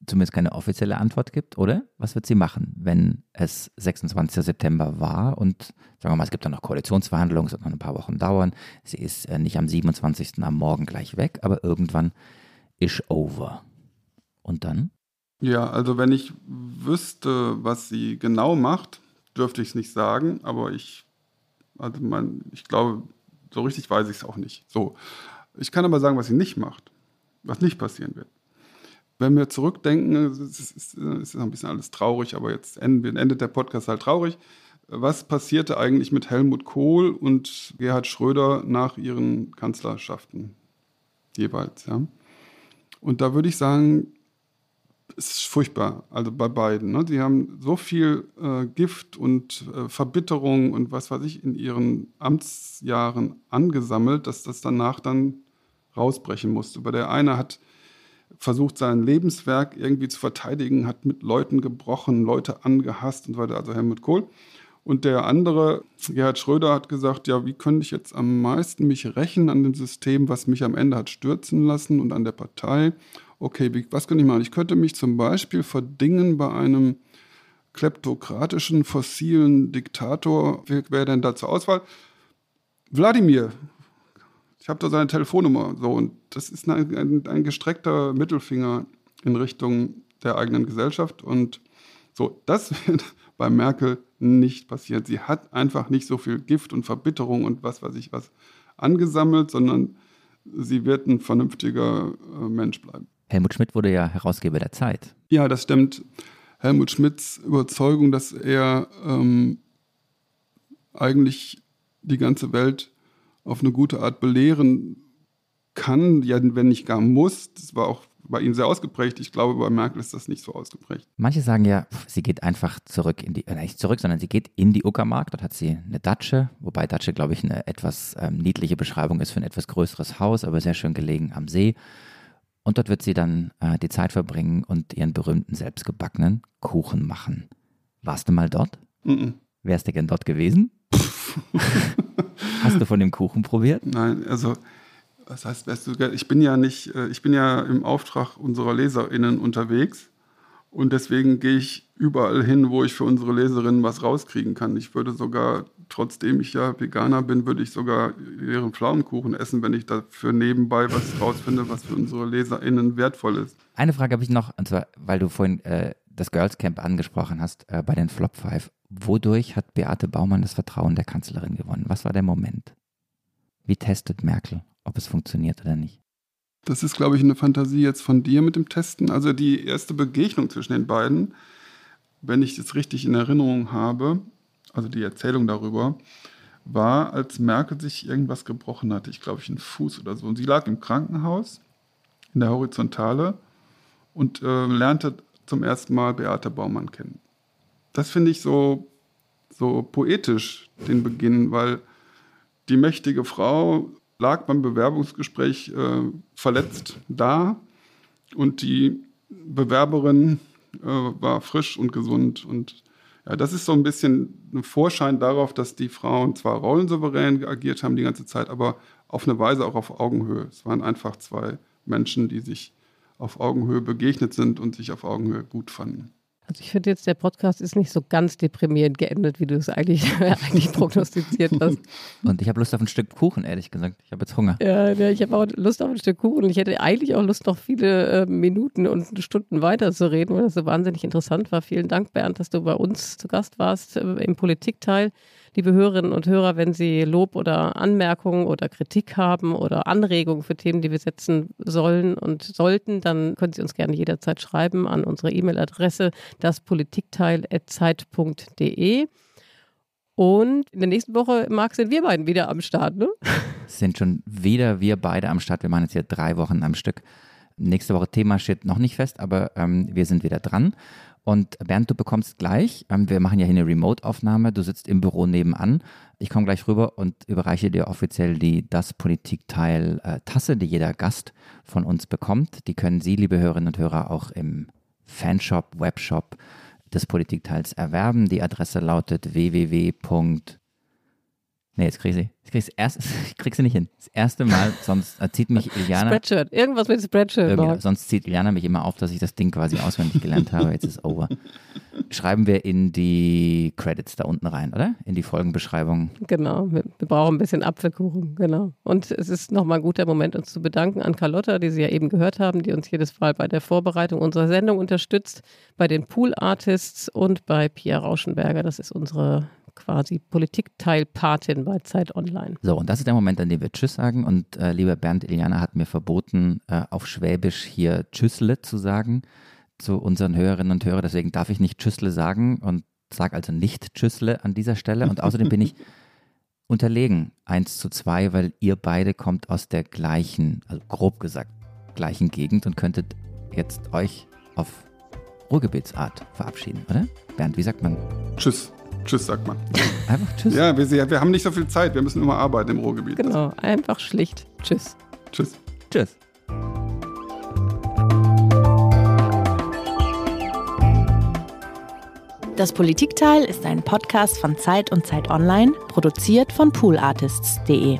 zumindest keine offizielle Antwort gibt, oder? Was wird sie machen, wenn es 26. September war und sagen wir mal, es gibt dann noch Koalitionsverhandlungen, es wird noch ein paar Wochen dauern. Sie ist äh, nicht am 27. am Morgen gleich weg, aber irgendwann ist over. Und dann? Ja, also wenn ich wüsste, was sie genau macht, dürfte ich es nicht sagen, aber ich, also mein, ich glaube, so richtig weiß ich es auch nicht. So. Ich kann aber sagen, was sie nicht macht, was nicht passieren wird. Wenn wir zurückdenken, es ist, es ist ein bisschen alles traurig, aber jetzt endet der Podcast halt traurig. Was passierte eigentlich mit Helmut Kohl und Gerhard Schröder nach ihren Kanzlerschaften jeweils? Ja? Und da würde ich sagen, es ist furchtbar, also bei beiden. Ne? Die haben so viel äh, Gift und äh, Verbitterung und was weiß ich in ihren Amtsjahren angesammelt, dass das danach dann rausbrechen musste. Aber der eine hat versucht, sein Lebenswerk irgendwie zu verteidigen, hat mit Leuten gebrochen, Leute angehasst und so weiter, also Helmut Kohl. Und der andere, Gerhard Schröder, hat gesagt, ja, wie könnte ich jetzt am meisten mich rächen an dem System, was mich am Ende hat stürzen lassen und an der Partei? Okay, wie, was könnte ich machen? Ich könnte mich zum Beispiel verdingen bei einem kleptokratischen, fossilen Diktator. Wer wäre denn da zur Auswahl? Wladimir, ich habe da seine Telefonnummer. So, und das ist ein, ein, ein, gestreckter Mittelfinger in Richtung der eigenen Gesellschaft. Und so, das wird bei Merkel nicht passieren. Sie hat einfach nicht so viel Gift und Verbitterung und was weiß ich was angesammelt, sondern sie wird ein vernünftiger äh, Mensch bleiben. Helmut Schmidt wurde ja Herausgeber der Zeit. Ja, das stimmt. Helmut Schmidts Überzeugung, dass er ähm, eigentlich die ganze Welt auf eine gute Art belehren kann, ja, wenn nicht gar muss. Das war auch bei ihm sehr ausgeprägt. Ich glaube, bei Merkel ist das nicht so ausgeprägt. Manche sagen ja, sie geht einfach zurück in die, äh, nicht zurück, sondern sie geht in die Uckermark. Dort hat sie eine Datsche, wobei Datsche, glaube ich, eine etwas ähm, niedliche Beschreibung ist für ein etwas größeres Haus, aber sehr schön gelegen am See. Und dort wird sie dann äh, die Zeit verbringen und ihren berühmten selbstgebackenen Kuchen machen. Warst du mal dort? Mm, -mm. Wärst du gern dort gewesen? Hast du von dem Kuchen probiert? Nein, also was heißt, du, ich bin ja nicht, äh, ich bin ja im Auftrag unserer LeserInnen unterwegs und deswegen gehe ich überall hin, wo ich für unsere Leserinnen was rauskriegen kann. Ich würde sogar, trotzdem ich ja Veganer bin, würde ich sogar ihren Pflaumenkuchen essen, wenn ich dafür nebenbei was rausfinde, was für unsere LeserInnen wertvoll ist. Eine Frage habe ich noch, und zwar, weil du vorhin äh, das Girls Camp angesprochen hast, äh, bei den Flop Five. Wodurch hat Beate Baumann das Vertrauen der Kanzlerin gewonnen? Was war der Moment? Wie testet Merkel, ob es funktioniert oder nicht? Das ist, glaube ich, eine Fantasie jetzt von dir mit dem Testen. Also die erste Begegnung zwischen den beiden, wenn ich das richtig in Erinnerung habe, also die Erzählung darüber, war, als Merkel sich irgendwas gebrochen hatte. Ich glaube, ich einen Fuß oder so. Und sie lag im Krankenhaus in der Horizontale und äh, lernte zum ersten Mal Beate Baumann kennen. Das finde ich so, so poetisch, den Beginn, weil die mächtige Frau lag beim Bewerbungsgespräch äh, verletzt da und die Bewerberin äh, war frisch und gesund. Und ja, das ist so ein bisschen ein Vorschein darauf, dass die Frauen zwar rollensouverän agiert haben die ganze Zeit, aber auf eine Weise auch auf Augenhöhe. Es waren einfach zwei Menschen, die sich auf Augenhöhe begegnet sind und sich auf Augenhöhe gut fanden. Also ich finde jetzt, der Podcast ist nicht so ganz deprimierend geendet, wie du es eigentlich, eigentlich prognostiziert hast. Und ich habe Lust auf ein Stück Kuchen, ehrlich gesagt. Ich habe jetzt Hunger. Ja, ja ich habe auch Lust auf ein Stück Kuchen. Ich hätte eigentlich auch Lust, noch viele äh, Minuten und Stunden weiter zu reden, weil das so wahnsinnig interessant war. Vielen Dank, Bernd, dass du bei uns zu Gast warst äh, im Politikteil liebe Hörerinnen und Hörer, wenn Sie Lob oder Anmerkungen oder Kritik haben oder Anregungen für Themen, die wir setzen sollen und sollten, dann können Sie uns gerne jederzeit schreiben an unsere E-Mail-Adresse daspolitikteil.zeit.de. Und in der nächsten Woche, Marc, sind wir beiden wieder am Start, ne? Sind schon wieder wir beide am Start. Wir machen jetzt hier drei Wochen am Stück. Nächste Woche Thema steht noch nicht fest, aber ähm, wir sind wieder dran. Und Bernd, du bekommst gleich, ähm, wir machen ja hier eine Remote-Aufnahme, du sitzt im Büro nebenan. Ich komme gleich rüber und überreiche dir offiziell die Das Politikteil äh, die jeder Gast von uns bekommt. Die können Sie, liebe Hörerinnen und Hörer, auch im Fanshop, Webshop des Politikteils erwerben. Die Adresse lautet www Nee, jetzt krieg ich sie. Jetzt krieg ich, erst, ich krieg sie nicht hin. Das erste Mal, sonst zieht mich Iliana. Spreadshirt, irgendwas mit Spreadshirt. sonst zieht Iliana mich immer auf, dass ich das Ding quasi auswendig gelernt habe. Jetzt ist over. Schreiben wir in die Credits da unten rein, oder? In die Folgenbeschreibung. Genau, wir, wir brauchen ein bisschen Apfelkuchen, genau. Und es ist nochmal ein guter Moment, uns zu bedanken an Carlotta, die Sie ja eben gehört haben, die uns jedes Mal bei der Vorbereitung unserer Sendung unterstützt, bei den Pool Artists und bei Pia Rauschenberger. Das ist unsere quasi Politikteilpatin bei Zeit Online. So, und das ist der Moment, an dem wir Tschüss sagen. Und äh, lieber Bernd Iliana hat mir verboten, äh, auf Schwäbisch hier Tschüssle zu sagen zu unseren Hörerinnen und Hörern. Deswegen darf ich nicht Tschüssle sagen und sage also nicht Tschüssle an dieser Stelle. Und außerdem bin ich unterlegen, 1 zu 2, weil ihr beide kommt aus der gleichen, also grob gesagt, gleichen Gegend und könntet jetzt euch auf Ruhrgebietsart verabschieden, oder? Bernd, wie sagt man? Tschüss. Tschüss, sagt man. Einfach Tschüss. Ja, wir, wir haben nicht so viel Zeit. Wir müssen immer arbeiten im Ruhrgebiet. Genau, einfach schlicht. Tschüss. Tschüss. Tschüss. Das Politikteil ist ein Podcast von Zeit und Zeit Online, produziert von poolartists.de.